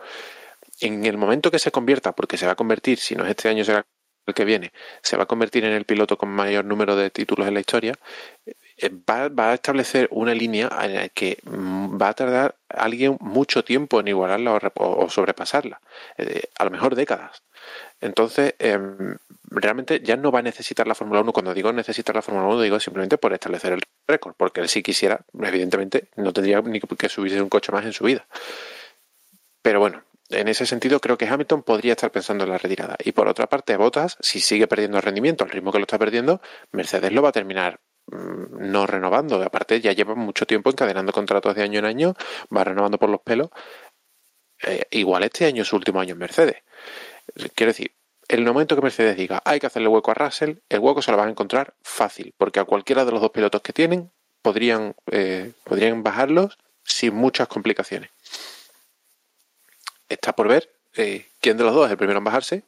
En el momento que se convierta, porque se va a convertir, si no es este año, será el que viene, se va a convertir en el piloto con mayor número de títulos en la historia, va, va a establecer una línea en la que mm, va a tardar alguien mucho tiempo en igualarla o, rep- o sobrepasarla, eh, a lo mejor décadas. Entonces, em, realmente ya no va a necesitar la Fórmula 1. Cuando digo necesitar la Fórmula 1, digo simplemente por establecer el récord, porque él si quisiera, evidentemente, no tendría ni que subirse un coche más en su vida. Pero bueno, en ese sentido creo que Hamilton podría estar pensando en la retirada. Y por otra parte, Bottas, si sigue perdiendo rendimiento al ritmo que lo está perdiendo, Mercedes lo va a terminar no renovando. Aparte, ya lleva mucho tiempo encadenando contratos de año en año, va renovando por los pelos. Eh, igual este año es su último año en Mercedes. Quiero decir, el momento que Mercedes diga hay que hacerle hueco a Russell, el hueco se lo van a encontrar fácil, porque a cualquiera de los dos pilotos que tienen podrían, eh, podrían bajarlos sin muchas complicaciones. Está por ver eh, quién de los dos es el primero en bajarse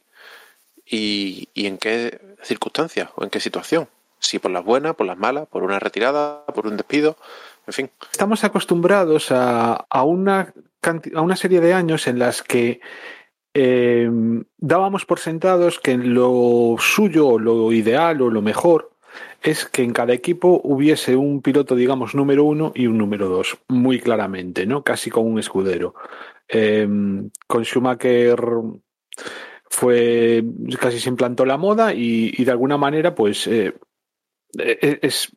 y, y, en qué circunstancias o en qué situación. Si por las buenas, por las malas, por una retirada, por un despido, en fin. Estamos acostumbrados a, a, una, a una serie de años en las que eh, dábamos por sentados que lo suyo, lo ideal o lo mejor es que en cada equipo hubiese un piloto, digamos, número uno y un número dos, muy claramente, ¿no? Casi como un escudero. Eh, con Schumacher fue casi se implantó la moda y, y de alguna manera, pues eh, es,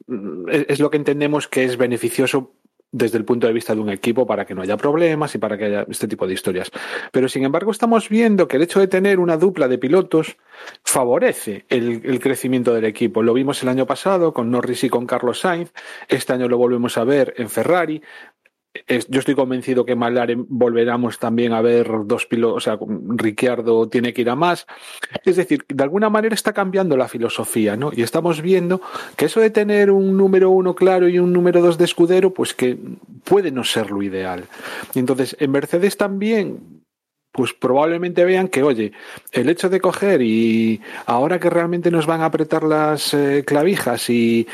es, lo que entendemos que es beneficioso desde el punto de vista de un equipo para que no haya problemas y para que haya este tipo de historias. Pero sin embargo estamos viendo que el hecho de tener una dupla de pilotos favorece el, el, crecimiento del equipo. Lo vimos el año pasado con Norris y con Carlos Sainz, este año lo volvemos a ver en Ferrari. Yo estoy convencido que McLaren volveremos también a ver dos pilotos, o sea, Ricciardo tiene que ir a más. Es decir, de alguna manera está cambiando la filosofía, ¿no? Y estamos viendo que eso de tener un número uno claro y un número dos de escudero, pues que puede no ser lo ideal. Entonces, en Mercedes también pues probablemente vean que, oye, el hecho de coger y ahora que realmente nos van a apretar las eh, clavijas y,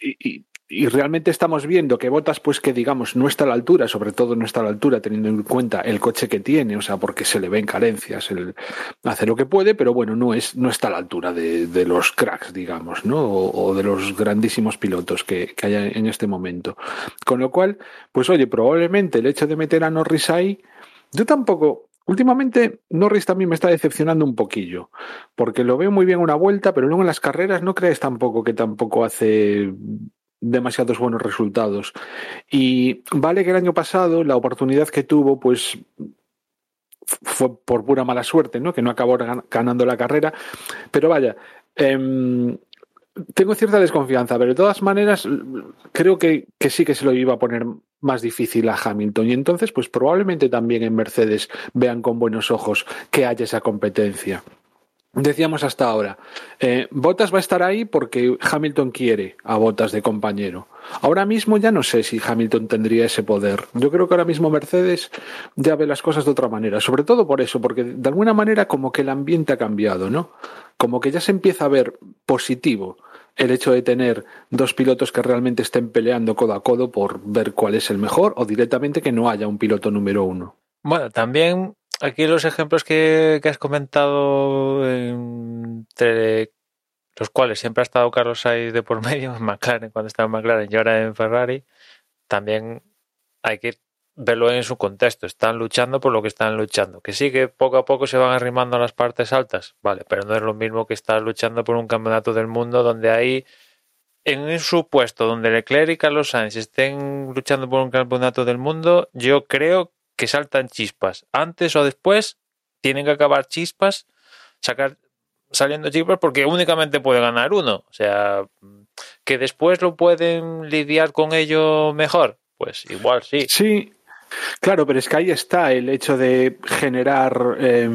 y y realmente estamos viendo que Botas, pues que digamos, no está a la altura, sobre todo no está a la altura teniendo en cuenta el coche que tiene, o sea, porque se le ven carencias, hace lo que puede, pero bueno, no es, no está a la altura de, los cracks, digamos, ¿no? O, de los grandísimos pilotos que, que haya en este momento. Con lo cual, pues oye, probablemente el hecho de meter a Norris ahí, yo tampoco, Últimamente Norris también me está decepcionando un poquillo, porque lo veo muy bien una vuelta, pero luego en las carreras no crees tampoco que tampoco hace demasiados buenos resultados. Y vale que el año pasado la oportunidad que tuvo, pues fue por pura mala suerte, ¿no? Que no acabó ganando la carrera. Pero vaya, eh, tengo cierta desconfianza, pero de todas maneras creo que, que, sí que se lo iba a poner más difícil a Hamilton. Y entonces, pues probablemente también en Mercedes vean con buenos ojos que haya esa competencia. Decíamos hasta ahora, eh, Botas va a estar ahí porque Hamilton quiere a Botas de compañero. Ahora mismo ya no sé si Hamilton tendría ese poder. Yo creo que ahora mismo Mercedes ya ve las cosas de otra manera, sobre todo por eso, porque de alguna manera como que el ambiente ha cambiado, ¿no? Como que ya se empieza a ver positivo el hecho de tener dos pilotos que realmente estén peleando codo a codo por ver cuál es el mejor o directamente que no haya un piloto número uno. Bueno, también aquí los ejemplos que, has comentado entre los cuales siempre ha estado Carlos Sainz de por medio, en McLaren, cuando estaba en McLaren y ahora en Ferrari, también hay que verlo en su contexto. Están luchando por lo que están luchando. Que sí que poco a poco se van arrimando a las partes altas, vale, pero no es lo mismo que estar luchando por un campeonato del mundo donde hay en su puesto donde Leclerc y Carlos Sainz estén luchando por un campeonato del mundo, yo creo que saltan chispas. Antes o después tienen que acabar chispas, sacar saliendo chispas porque únicamente puede ganar uno. O sea, que después lo pueden lidiar con ello mejor. Pues igual sí. Sí, claro, pero es que ahí está el hecho de generar eh,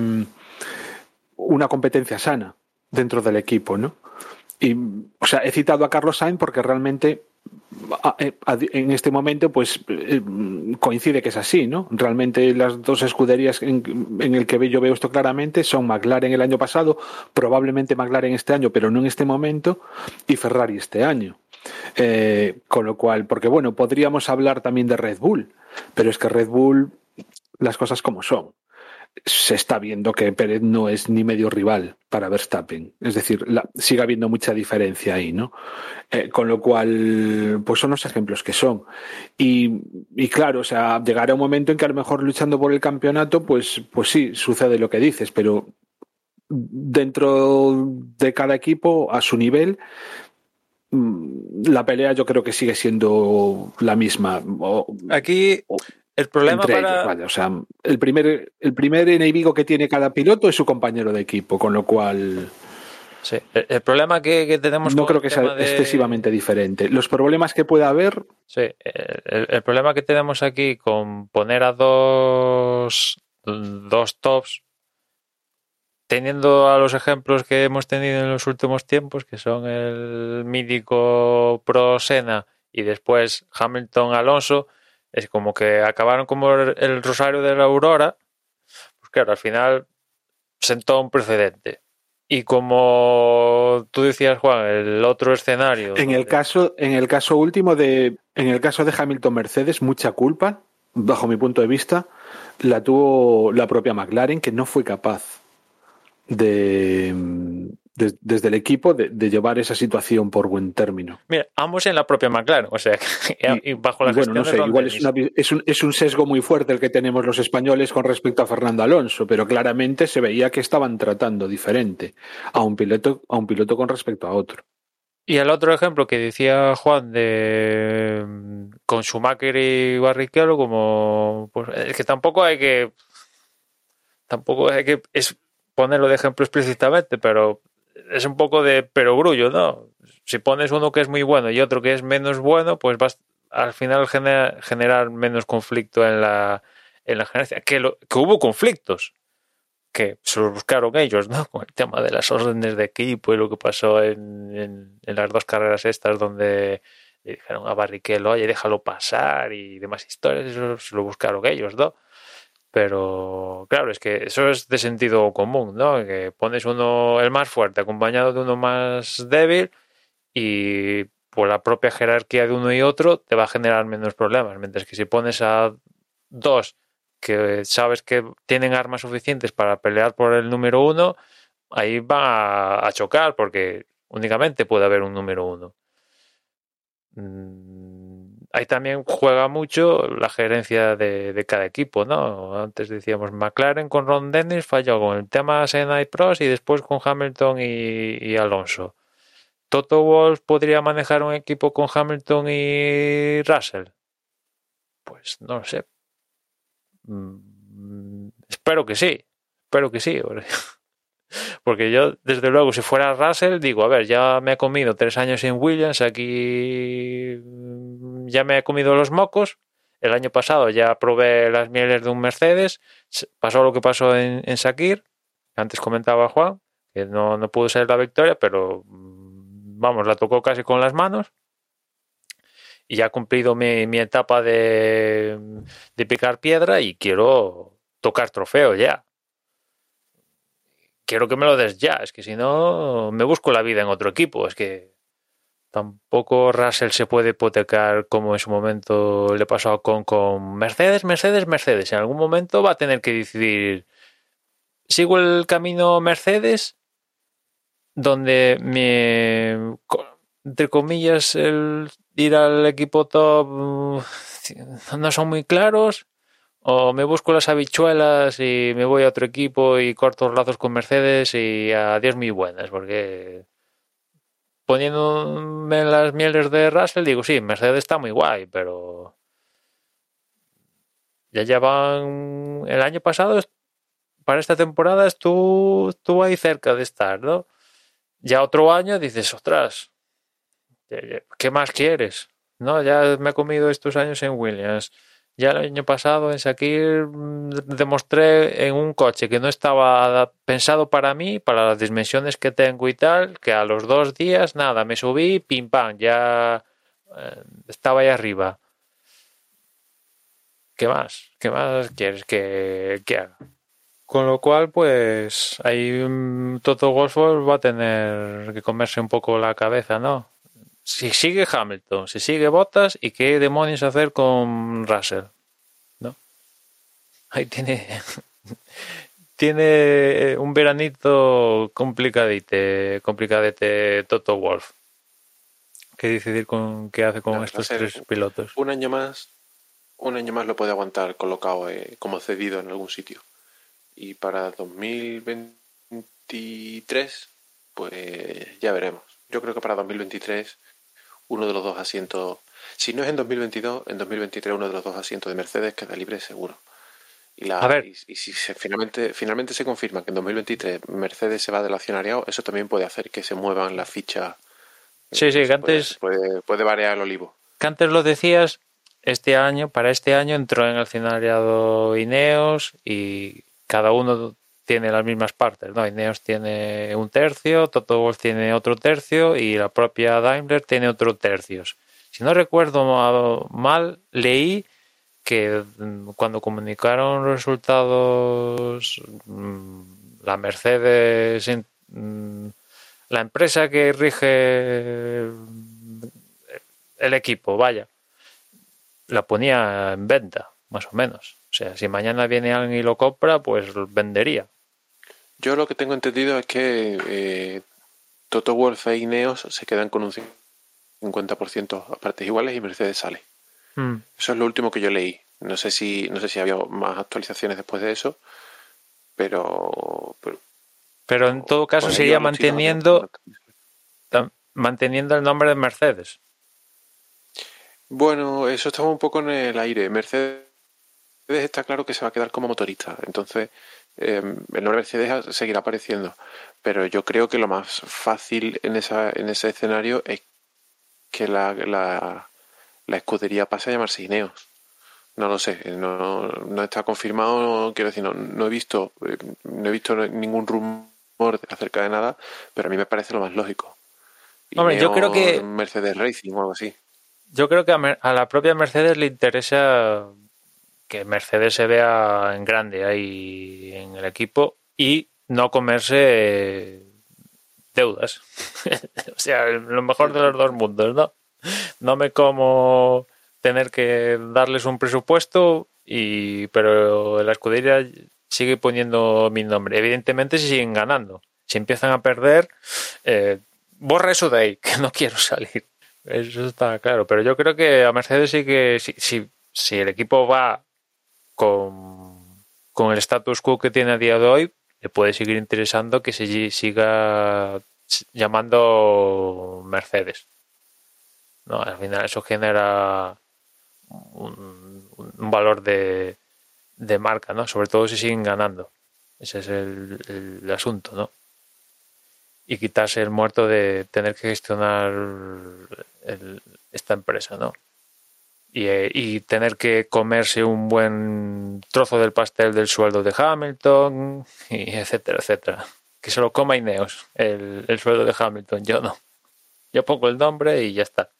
una competencia sana dentro del equipo, ¿no? Y, o sea, he citado a Carlos Sainz porque realmente en este momento pues eh, coincide que es así, ¿no? Realmente las dos escuderías en, en, el que yo veo esto claramente son McLaren el año pasado, probablemente McLaren este año, pero no en este momento, y Ferrari este año. Eh, con lo cual, porque bueno, podríamos hablar también de Red Bull, pero es que Red Bull, las cosas como son se está viendo que Pérez no es ni medio rival para Verstappen. Es decir, la, sigue habiendo mucha diferencia ahí, ¿no? Eh, con lo cual, pues son los ejemplos que son. Y, y, claro, o sea, llegará un momento en que a lo mejor luchando por el campeonato, pues, pues sí, sucede lo que dices, pero dentro de cada equipo, a su nivel, mm, la pelea yo creo que sigue siendo la misma. O, Aquí el problema entre para... ellos, vaya. O sea, el primer, el primer enemigo que tiene cada piloto es su compañero de equipo, con lo cual Sí, el, el problema que, que tenemos no con creo el que sea de- excesivamente diferente. Los problemas que pueda haber, Sí, el, el problema que tenemos aquí con poner a dos, dos tops, teniendo a los ejemplos que hemos tenido en los últimos tiempos, que son el mítico Pro Sena y después Hamilton Alonso, es como que acabaron como el, Rosario de la Aurora, pues claro, al final sentó un precedente. Y como tú decías, Juan, el otro escenario. en el caso, en el caso último de, en el caso de Hamilton Mercedes, mucha culpa, bajo mi punto de vista, la tuvo la propia McLaren, que no fue capaz de, de- desde el equipo de, de llevar esa situación por buen término. Mira, ambos en la propia McLaren, o sea, y, y bajo la bueno, gestión no sé, igual es, una es, un, es un sesgo muy fuerte el que tenemos los españoles con respecto a Fernando Alonso, pero claramente se veía que estaban tratando diferente a un piloto, a un piloto con respecto a otro. Y el otro ejemplo que decía Juan de con Schumacher y Barrichello, como pues, es que tampoco hay que tampoco hay que es ponerlo de ejemplo explícitamente, pero es un poco de perogrullo, ¿no? Si pones uno que es muy bueno y otro que es menos bueno, pues vas al final genera- generar menos conflicto en la en la generación. Que, lo- que hubo conflictos, que se los buscaron ellos, ¿no? Con el tema de las órdenes de equipo y lo que pasó en, en- en las dos carreras estas donde le dijeron a Barrichello, oye, déjalo pasar y demás historias, eso se lo buscaron ellos, ¿no? Pero claro, es que eso es de sentido común, ¿no? Que pones uno el más fuerte acompañado de uno más débil y por la propia jerarquía de uno y otro te va a generar menos problemas. Mientras que si pones a dos que sabes que tienen armas suficientes para pelear por el número uno, ahí va a, chocar porque únicamente puede haber un número uno. Ahí también juega mucho la gerencia de, cada equipo, ¿no? Antes decíamos McLaren con Ron Dennis falló con el tema Senna y Prost y después con Hamilton y, Alonso. Toto Wolff podría manejar un equipo con Hamilton y Russell. Pues no lo sé. Mm, espero que sí. Espero que sí. porque- yo, desde luego, si fuera Russell, digo, a ver, ya me he comido tres años en Williams, aquí ya me he comido los mocos. El año pasado ya probé las mieles de un Mercedes. Pasó lo que pasó en, en Sakir, antes comentaba Juan, que no, no pudo ser la victoria, pero mm, vamos, la tocó casi con las manos. Y ya he cumplido mi, mi etapa de, de picar piedra y quiero tocar trofeo ya quiero que me lo des ya, es que si no me busco la vida en otro equipo, es que tampoco Russell se puede hipotecar como en su momento le pasó a con, con Mercedes, Mercedes, Mercedes. En algún momento va a tener que decidir, ¿sigo el camino Mercedes? Donde me, entre comillas, el ir al equipo top mm, no son muy claros o me busco las habichuelas y me voy a otro equipo y corto los lazos con Mercedes y adiós muy buenas, porque poniéndome las mieles de Russell digo, sí, Mercedes está muy guay, pero ya llevan el año pasado para esta temporada estuvo, estuvo ahí cerca de estar, ¿no? Ya otro año dices, ostras, ¿qué más quieres? No, ya me he comido estos años en Williams. Ya el año pasado en Sakir mm, demostré en un coche que no estaba pensado para mí, para las dimensiones que tengo y tal, que a los dos días, nada, me subí, pim pam, ya eh, estaba ahí arriba. ¿Qué más? ¿Qué más quieres que, haga? Con lo cual, pues ahí mm, Toto Wolff va a tener que comerse un poco la cabeza, ¿no? Si sigue Hamilton, si sigue Bottas y qué demonios hacer con Russell, ¿no? Ahí tiene tiene un veranito complicadite, complicadete Toto Wolf. ¿Qué decidir con qué hace con No, estos Russell, tres pilotos? Un año más, un año más lo puede aguantar colocado eh, como cedido en algún sitio. Y para 2023, pues ya veremos. Yo creo que para 2023 uno de los dos asientos Si no es en 2022, en 2023 uno de los dos asientos de Mercedes queda libre seguro. Y, la, A ver. y, y si se- finalmente, finalmente se confirma que en 2023 Mercedes se va del accionariado, eso también puede hacer que se muevan las fichas. Sí, sí, Se que antes, Puede, puede, puede variar el olivo. que antes lo decías, este año, para este año entró en el accionariado Ineos y cada uno tiene las mismas partes, ¿no? Ineos tiene un tercio, Toto Wolff tiene otro tercio y la propia Daimler tiene otro tercio. Si no recuerdo ma- mal, leí que mm, cuando comunicaron los resultados mm, la Mercedes, mm, la empresa que rige el equipo, vaya, la ponía en venta, más o menos. O sea, si mañana viene alguien y lo compra, pues vendería. Yo lo que tengo entendido es que eh, Toto Wolff e Ineos se quedan con un 50% a partes iguales y Mercedes sale. Mm. Eso es lo último que yo leí. No sé si, no sé si había más actualizaciones después de eso, pero, pero Pero en todo caso sería manteniendo, manteniendo el nombre de Mercedes. Bueno, eso estaba un poco en el aire. Mercedes está claro que se va a quedar como motorista, entonces eh, el nombre Mercedes seguirá apareciendo. Pero yo creo que lo más fácil en, esa, en ese escenario es que la, la, la escudería pase a llamarse Ineos. No lo sé, no, no está confirmado, no, quiero decir, no, no he visto eh, no he visto ningún rumor acerca de nada, pero a mí me parece lo más lógico. Hombre, yo creo que- Mercedes Racing o algo así. Yo creo que a la propia Mercedes le interesa que Mercedes se vea en grande ahí en el equipo y no comerse eh, deudas. o sea, lo mejor de los dos mundos, ¿no? No me como tener que darles un presupuesto y pero la escudería sigue poniendo mi nombre. Evidentemente si siguen ganando. Si empiezan a perder, eh, borra eso de ahí, que no quiero salir. Eso está claro, pero yo creo que a Mercedes sí que si, si, si el equipo va con, el status quo que tiene a día de hoy, le puede seguir interesando que se siga llamando Mercedes. No, al final eso genera un, valor de, marca, ¿no? Sobre todo si siguen ganando. Ese es el, asunto, ¿no? y quitarse el muerto de tener que gestionar esta empresa, ¿no? Y, eh, y tener que comerse un buen trozo del pastel del sueldo de Hamilton, y etcétera, etcétera. Que se lo coma Ineos, el, el sueldo de Hamilton, yo no. Yo pongo el nombre y ya está.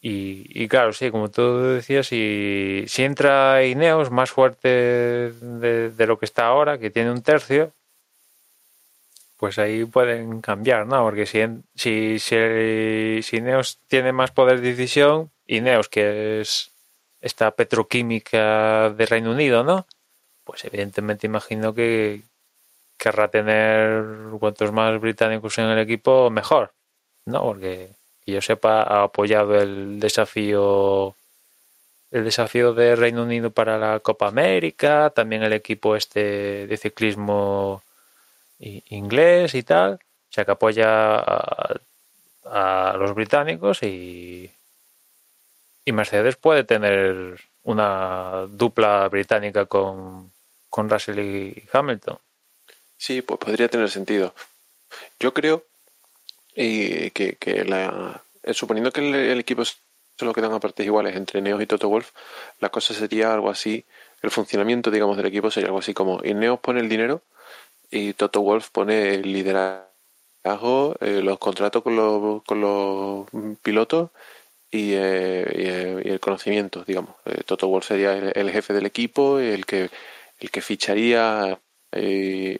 Y, y claro, sí, como tú decías, si, si entra Ineos más fuerte de lo que está ahora, que tiene un tercio, pues ahí pueden cambiar, ¿no? Porque si, si, si, Ineos tiene más poder de decisión, Ineos, que es esta petroquímica de Reino Unido, ¿no? Pues evidentemente imagino que querrá tener cuantos más británicos en el equipo, mejor, ¿no? Porque que yo sepa, ha apoyado el desafío el desafío de Reino Unido para la Copa América, también el equipo este de ciclismo inglés y tal, o sea que apoya a, los británicos y, y Mercedes puede tener una dupla británica con, con Russell y Hamilton. Sí, pues podría tener sentido. Yo creo eh, que, que la, eh, suponiendo que el, equipo se lo quedan a partes iguales entre Ineos y Toto Wolf, la cosa sería algo así, el funcionamiento, digamos, del equipo sería algo así como Ineos pone el dinero y Toto Wolf pone el liderazgo, eh, los contratos con los, con los pilotos y, eh, eh, el conocimiento, digamos. Toto Wolf sería el, jefe del equipo, el que, el que ficharía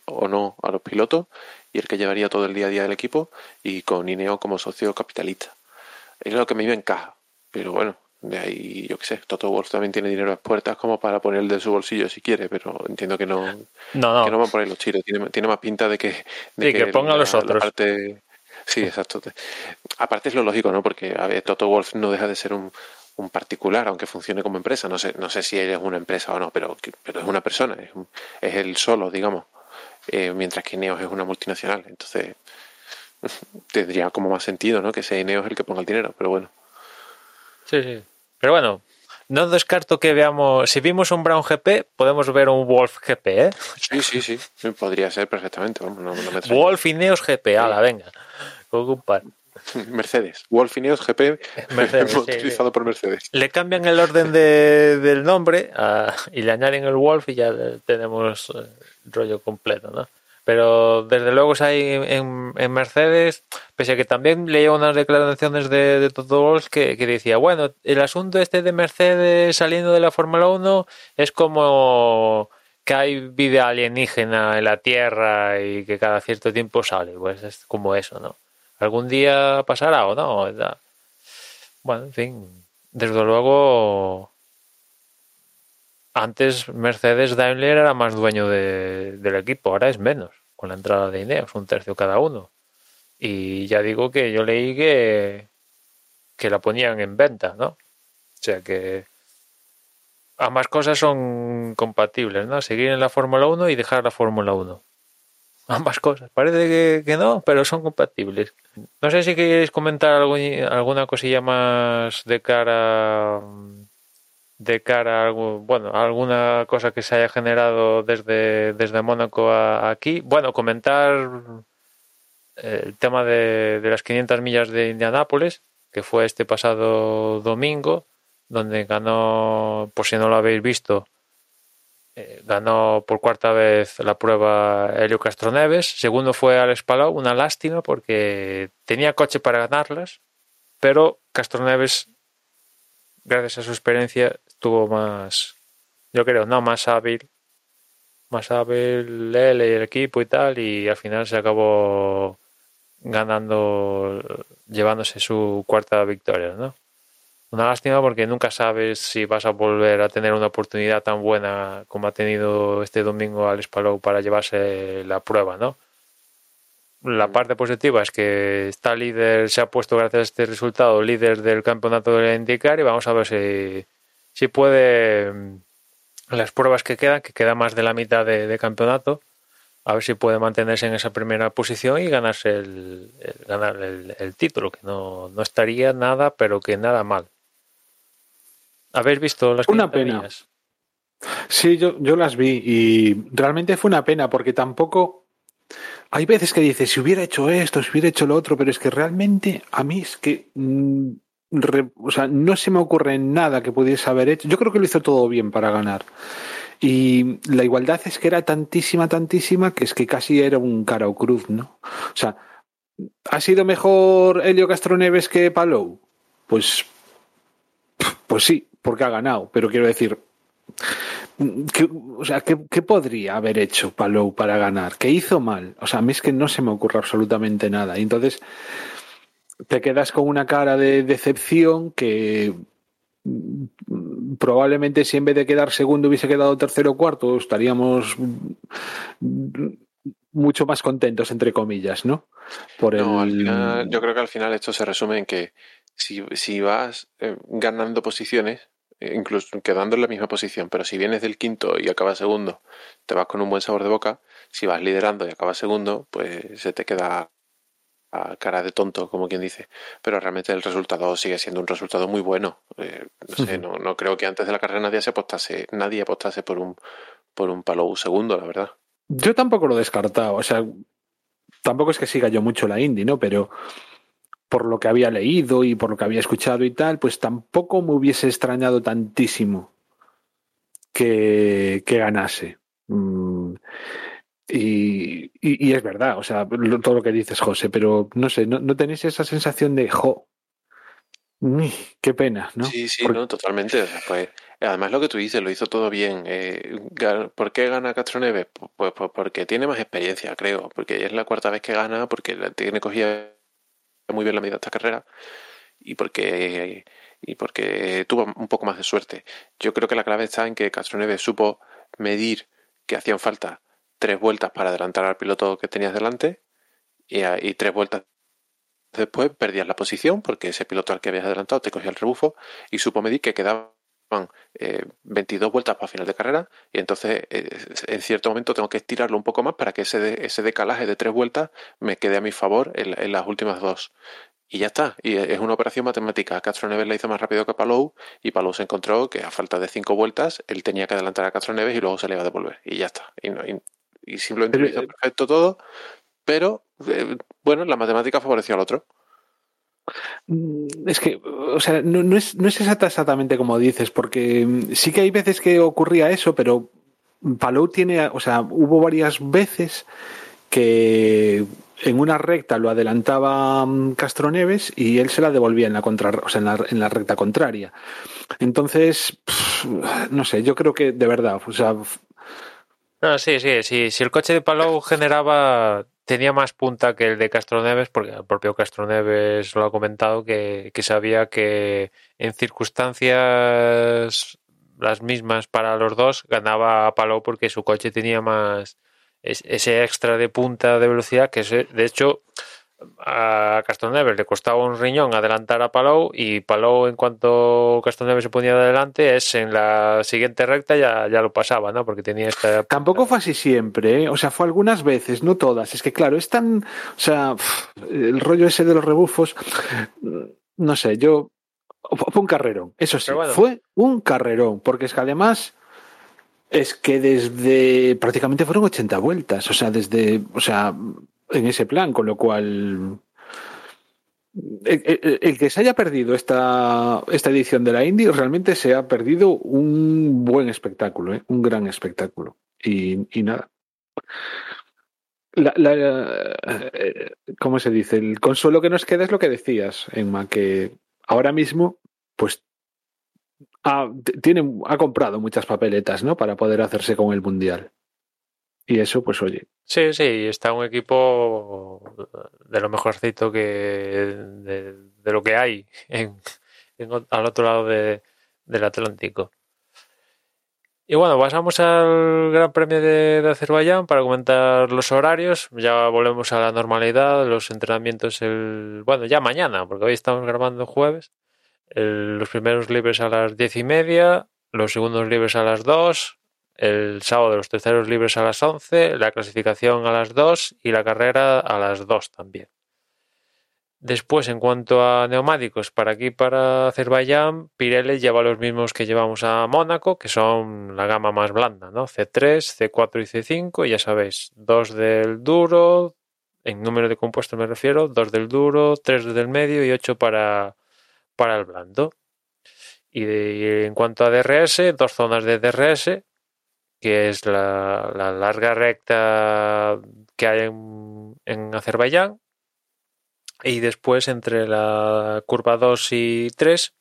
o no a los pilotos y el que llevaría todo el día a día del equipo y con Ineo como socio capitalista. Es lo que a mí me encaja, pero bueno, de ahí yo qué sé, Toto Wolf también tiene dinero a las puertas como para poner de su bolsillo si quiere, pero entiendo que no, No, no, que no van a poner los chiros, tiene, tiene más pinta de que... De Sí, que ponga los otros. parte- sí, exacto. Aparte es lo lógico, ¿no? Porque a ver, Toto Wolf no deja de ser un, un particular, aunque funcione como empresa. No sé, no sé si él es una empresa o no, pero, pero es una persona, es, un- es él solo, digamos. Eh, mientras que Ineos es una multinacional. Entonces, tendría como más sentido, ¿no? Que sea Ineos el que ponga el dinero, pero bueno. Sí, sí. Pero bueno, no descarto que veamos. Si vimos un Brown GP, podemos ver un Wolf GP, ¿eh? Sí, sí, sí. Podría ser perfectamente. Vamos, no, no me. Wolf Ineos GP, ala, venga. Ocupar. Mercedes. Wolf Ineos GP Mercedes, sí, utilizado sí. por Mercedes. Le cambian el orden de- del nombre a- y le añaden el Wolf y ya tenemos eh, el rollo completo, ¿no? Pero desde luego si hay en, en Mercedes, pese a que también leía unas declaraciones de, de Toto Wolff que, que decía, bueno, el asunto este de Mercedes saliendo de la Fórmula 1 es como que hay vida alienígena en la Tierra y que cada cierto tiempo sale, pues es como eso, ¿no? Algún día pasará o no. Bueno, en fin, desde luego antes Mercedes Daimler era más dueño de- del equipo, ahora es menos, con la entrada de Ineos, un tercio cada uno. Y ya digo que yo leí que, que la ponían en venta, ¿no? O sea que ambas cosas son compatibles, ¿no? Seguir en la Fórmula 1 y dejar la Fórmula 1. Ambas cosas. Parece que, no, pero son compatibles. No sé si queréis comentar alguna cosilla más de cara de cara a bueno, alguna cosa que se haya generado desde, desde Mónaco a, aquí. Bueno, comentar eh, el tema de, de las 500 millas de Indianápolis, que fue este pasado domingo, donde ganó, por si no lo habéis visto, eh, ganó por cuarta vez la prueba Helio Castroneves. Segundo fue Alex Palau, una lástima porque tenía coche para ganarlas, pero Castroneves, gracias a su experiencia, estuvo más, yo creo, no más hábil, más hábil él y el equipo y tal, y al final se acabó ganando, llevándose su cuarta victoria, ¿no? Una lástima porque nunca sabes si vas a volver a tener una oportunidad tan buena como ha tenido este domingo Alex Palou para llevarse la prueba, ¿no? La parte positiva es que está líder, se ha puesto gracias a este resultado líder del campeonato de la IndyCar y vamos a ver si, si puede mm, las pruebas que quedan, que queda más de la mitad de, de campeonato, a ver si puede mantenerse en esa primera posición y ganarse el, el- ganar el, el título, que no, no estaría nada, pero que nada mal. ¿Habéis visto las Una 500 pena. millas? Sí, yo, yo las vi y realmente fue una pena porque tampoco... Hay veces que dices, si hubiera hecho esto, si hubiera hecho lo otro, pero es que realmente a mí es que... mm, o sea, no se me ocurre nada que pudiese haber hecho. Yo creo que lo hizo todo bien para ganar. Y la igualdad es que era tantísima, tantísima, que es que casi era un cara o cruz, ¿no? O sea, ¿ha sido mejor Helio Castroneves que Palou? Pues, pues sí, porque ha ganado, pero quiero decir, ¿qué, o sea, ¿qué, qué podría haber hecho Palou para ganar? ¿Qué hizo mal? O sea, a mí es que no se me ocurre absolutamente nada. Y entonces te quedas con una cara de decepción que mm, probablemente si en vez de quedar segundo hubiese quedado tercero o cuarto, estaríamos mm, mucho más contentos, entre comillas, ¿no? Por No, al final, yo creo que al final esto se resume en que si, si vas eh, ganando posiciones, incluso quedando en la misma posición, pero si vienes del quinto y acabas segundo, te vas con un buen sabor de boca. Si vas liderando y acabas segundo, pues se te queda a cara de tonto, como quien dice. Pero realmente el resultado sigue siendo un resultado muy bueno. Eh, no sé, no, no creo que antes de la carrera nadie se apostase, nadie apostase por un por un palo segundo, la verdad. Yo tampoco lo he descartado, o sea, tampoco es que siga yo mucho la indie, ¿no? Pero por lo que había leído y por lo que había escuchado y tal, pues tampoco me hubiese extrañado tantísimo que, que ganase. Mm, y, y- y es verdad, o sea, lo- todo lo que dices, José, pero no sé, ¿no, no tenéis esa sensación de, jo, mm, qué pena, ¿no? Sí, sí, no, totalmente. Pues, además lo que tú dices, lo hizo todo bien. Eh, ¿Por qué gana Castroneves? Pues, pues, pues porque tiene más experiencia, creo. Porque es la cuarta vez que gana, porque tiene cogida muy bien la medida de esta carrera y porque y porque tuvo un poco más de suerte. Yo creo que la clave está en que Castroneves supo medir que hacían falta tres vueltas para adelantar al piloto que tenías delante y, y tres vueltas después perdías la posición porque ese piloto al que habías adelantado te cogía el rebufo y supo medir que quedaban eh, 22 vueltas para final de carrera y entonces eh, en cierto momento tengo que estirarlo un poco más para que ese, de- ese decalaje de tres vueltas me quede a mi favor en, en las últimas dos y ya está. Y es una operación matemática. Castro Neves la hizo más rápido que Palou y Palou se encontró que a falta de cinco vueltas él tenía que adelantar a Castro Neves y luego se le iba a devolver. Y ya está. Y, no, y, y simplemente lo hizo perfecto todo, pero eh, bueno, la matemática favoreció al otro. Mm, Es que, o sea, no, es, no es exacta- exactamente como dices, porque mm, sí que hay veces que ocurría eso, pero Palou tiene, o sea, hubo varias veces que en una recta lo adelantaba mm, Castroneves y él se la devolvía en la, o sea, en la, recta contraria. Entonces, no sé, yo creo que de verdad, o sea, No, sí, sí, sí. Si el coche de Palou generaba, tenía más punta que el de Castroneves, porque el propio Castroneves lo ha comentado, que, que sabía que en circunstancias las mismas para los dos ganaba a porque su coche tenía más es- ese extra de punta de velocidad que ese- de hecho a Castroneves le costaba un riñón adelantar a Palou y Palou en cuanto Castroneves se ponía de adelante es en la siguiente recta ya, ya lo pasaba, ¿no? Porque tenía esta Tampoco fue así siempre, ¿eh? o sea, fue algunas veces, no todas. Es que claro, es tan, o sea, el rollo ese de los rebufos, mm, no sé, yo fue un carrerón, eso sí, bueno. fue un carrerón, porque es que además es que desde prácticamente fueron 80 vueltas, o sea, desde, o sea, en ese plan, con lo cual el, que se haya perdido esta, esta edición de la Indy realmente se ha perdido un buen espectáculo, ¿eh? un gran espectáculo. Y, nada. La, la- eh, ¿Cómo se dice? El consuelo que nos queda es lo que decías, Emma, que ahora mismo, pues, ha, tiene, ha comprado muchas papeletas, ¿no? Para poder hacerse con el Mundial. Y eso, pues, oye, Sí, sí, está un equipo de lo mejorcito que de, lo que hay en, al otro lado de- del Atlántico. Y bueno, pasamos al Gran Premio de, Azerbaiyán para comentar los horarios. Ya volvemos a la normalidad, los entrenamientos el bueno ya mañana, porque hoy estamos grabando jueves. Los primeros libres a las diez y media, los segundos libres a las dos, el sábado los terceros libres a las 11, la clasificación a las 2 y la carrera a las 2 también. Después, en cuanto a neumáticos, para aquí, para Azerbaiyán, Pirelli lleva los mismos que llevamos a Mónaco, que son la gama más blanda, ¿no? C3, C4 y C5, ya sabéis, dos del duro, en número de compuestos me refiero, dos del duro, tres del medio y ocho para, para el blando. Y, y en cuanto a DRS, dos zonas de DRS, que es la, la larga recta que hay en, en Azerbaiyán. Y después entre la curva 2 y 3,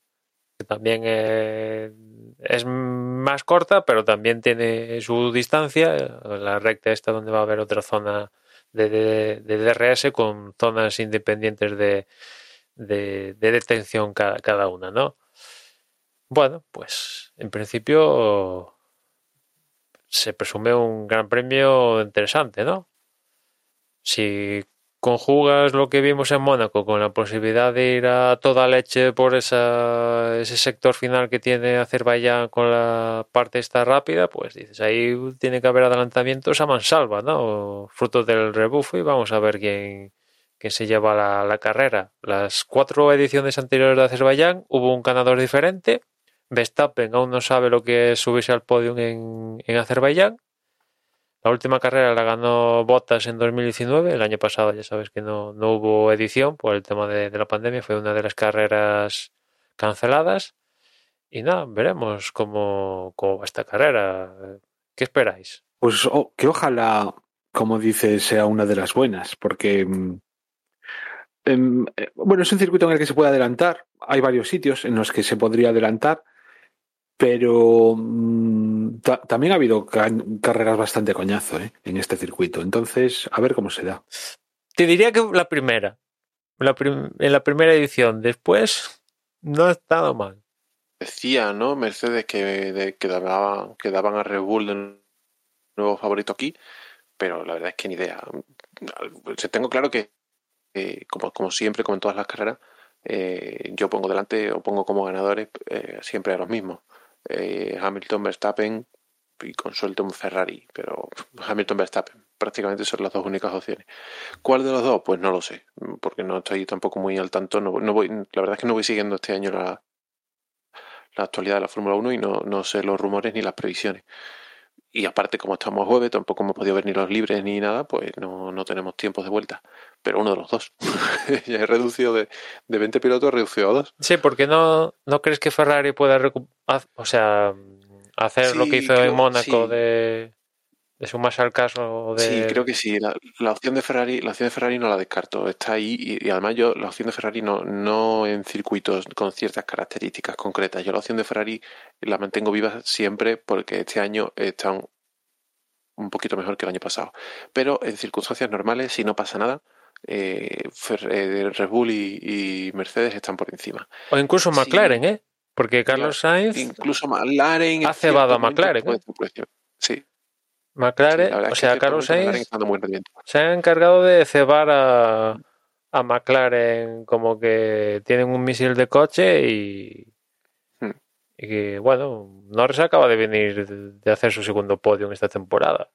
que también es más corta, pero también tiene su distancia. La recta esta donde va a haber otra zona de, de- de DRS con zonas independientes de, de- de detención cada, cada una, ¿no? Bueno, pues en principio se presume un gran premio interesante, ¿no? Si conjugas lo que vimos en Mónaco con la posibilidad de ir a toda leche por ese sector final que tiene Azerbaiyán con la parte esta rápida, pues dices, ahí tiene que haber adelantamientos a mansalva, ¿no? Fruto del rebufo y vamos a ver quién, quién se lleva la, la carrera. Las cuatro ediciones anteriores de Azerbaiyán hubo un ganador diferente. Verstappen aún no sabe lo que es subirse al podio en, en Azerbaiyán. La última carrera la ganó Bottas en 2019. El año pasado ya sabes que no, no hubo edición por el tema de, la pandemia. Fue una de las carreras canceladas. Y nada, veremos cómo, cómo va esta carrera. ¿Qué esperáis? Pues que ojalá, como dices, sea una de las buenas, porque mm, em, eh, bueno, es un circuito en el que se puede adelantar. Hay varios sitios en los que se podría adelantar, pero mm, ta- también ha habido ca- carreras bastante coñazo ¿eh? en este circuito. Entonces, a ver cómo se da. Te diría que la primera. La prim- en la primera edición. Después no ha estado mal. Decía, ¿no? Mercedes que, de- que, daban, que daban a Red Bull de nuevo favorito aquí, pero la verdad es que ni idea. O sea, tengo claro que, eh, como, como siempre, como en todas las carreras, eh, yo pongo delante o pongo como ganadores eh, siempre a los mismos. Eh, Hamilton, Verstappen y con suelto un Ferrari, pero Hamilton, Verstappen. prácticamente son las dos únicas opciones. ¿Cuál de los dos? Pues no lo sé, porque no estoy tampoco muy al tanto. No, no voy, la verdad es que no voy siguiendo este año la, la actualidad de la Fórmula 1 y no, no sé los rumores ni las previsiones. Y aparte, como estamos jueves, tampoco hemos podido ver ni los libres ni nada, pues no, no tenemos tiempos de vuelta. Pero uno de los dos. ya he reducido de, de 20 pilotos, he reducido a dos. Sí, porque no, no crees que Ferrari pueda o sea, hacer lo que hizo creo- en Mónaco sí. de, de sumarse al caso de... Sí, creo que sí. La, la opción de Ferrari, la opción de Ferrari no la descarto. Está ahí y, y además yo la opción de Ferrari no, no en circuitos con ciertas características concretas. Yo la opción de Ferrari la mantengo viva siempre porque este año están un poquito mejor que el año pasado. Pero en circunstancias normales, si no pasa nada, eh, Fer- eh, Red Bull y, y Mercedes están por encima. O incluso Sí. McLaren, ¿eh? Porque Carlos Sainz, Incluso McLaren. en Ha cebado a McLaren, ¿eh? sí, McLaren, o sea, Carlos Sainz se han encargado de cebar a, a McLaren como que tienen un misil de coche y, Hmm. y que, bueno, Norris acaba de venir de hacer su segundo podio en esta temporada.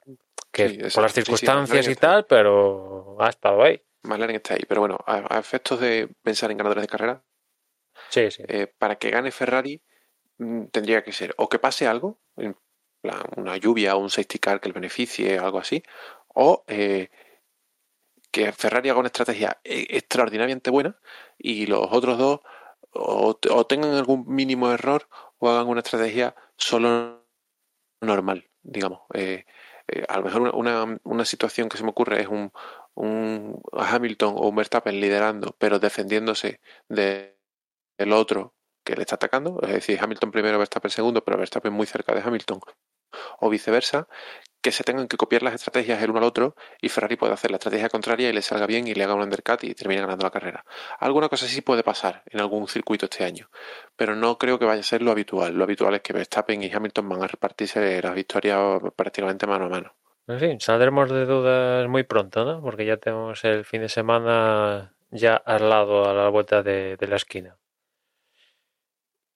Que Sí, por las sí, circunstancias y tal, pero ha estado ahí. McLaren está ahí. Pero bueno, a, a efectos de pensar en ganadores de carrera, Sí, sí. eh, para que gane Ferrari mm, tendría que ser o que pase algo, una lluvia o un safety car que le beneficie, algo así, o eh, que Ferrari haga una estrategia eh, extraordinariamente buena y los otros dos o, te- o tengan algún mínimo error o hagan una estrategia solo normal, digamos. Eh, a lo mejor una, una, situación que se me ocurre es un, un Hamilton o un Verstappen liderando, pero defendiéndose de, del otro que le está atacando, es decir, Hamilton primero, Verstappen segundo, pero Verstappen muy cerca de Hamilton, o viceversa, que se tengan que copiar las estrategias el uno al otro y Ferrari puede hacer la estrategia contraria y le salga bien y le haga un undercut y termine ganando la carrera. Alguna cosa sí puede pasar en algún circuito este año, pero no creo que vaya a ser lo habitual. Lo habitual es que Verstappen y Hamilton van a repartirse las victorias prácticamente mano a mano. En fin, saldremos de dudas muy pronto, ¿no? Porque ya tenemos el fin de semana ya al lado, a la vuelta de la esquina.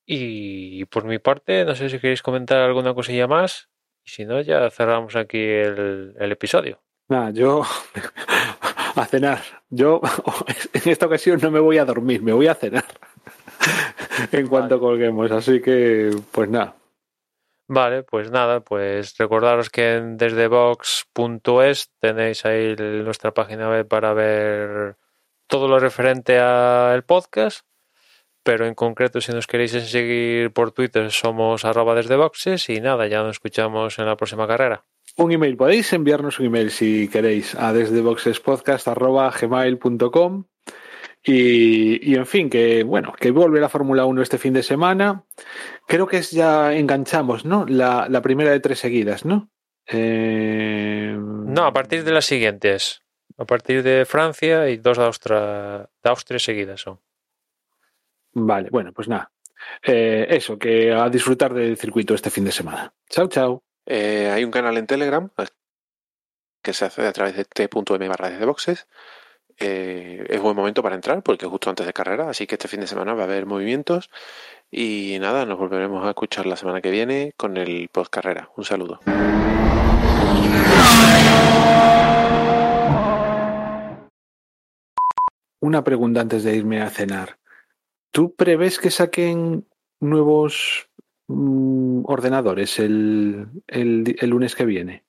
Y por mi parte, no sé si queréis comentar alguna cosilla más. Y si no, ya cerramos aquí el, el episodio. Nada, yo a cenar. Yo en esta ocasión no me voy a dormir, me voy a cenar en cuanto colguemos. Así que, pues nada. Vale, pues nada, pues recordaros que en desdebox.es tenéis ahí nuestra página web para ver todo lo referente al podcast, pero en concreto si nos queréis seguir por Twitter somos arroba desdeboxes y nada, ya nos escuchamos en la próxima carrera. Un email, podéis enviarnos un email si queréis a desdeboxespodcast.gmail.com y, y en fin, que bueno, que vuelve la Fórmula 1 este fin de semana. Creo que es ya enganchamos, ¿no? La, la primera de tres seguidas, ¿no? Eh, No, a partir de las siguientes, a partir de Francia y dos de Austria, de Austria seguidas son. Vale, bueno, pues nada. Eh, eso, que a disfrutar del circuito este fin de semana. Chao, chao. Eh, hay un canal en Telegram que se hace a través de t.m barra desde boxes. Eh, es buen momento para entrar porque es justo antes de carrera, así que este fin de semana va a haber movimientos. Y nada, nos volveremos a escuchar la semana que viene con el post carrera. Un saludo. Una pregunta antes de irme a cenar. ¿Tú prevés que saquen nuevos mm, ordenadores el, el, el lunes que viene?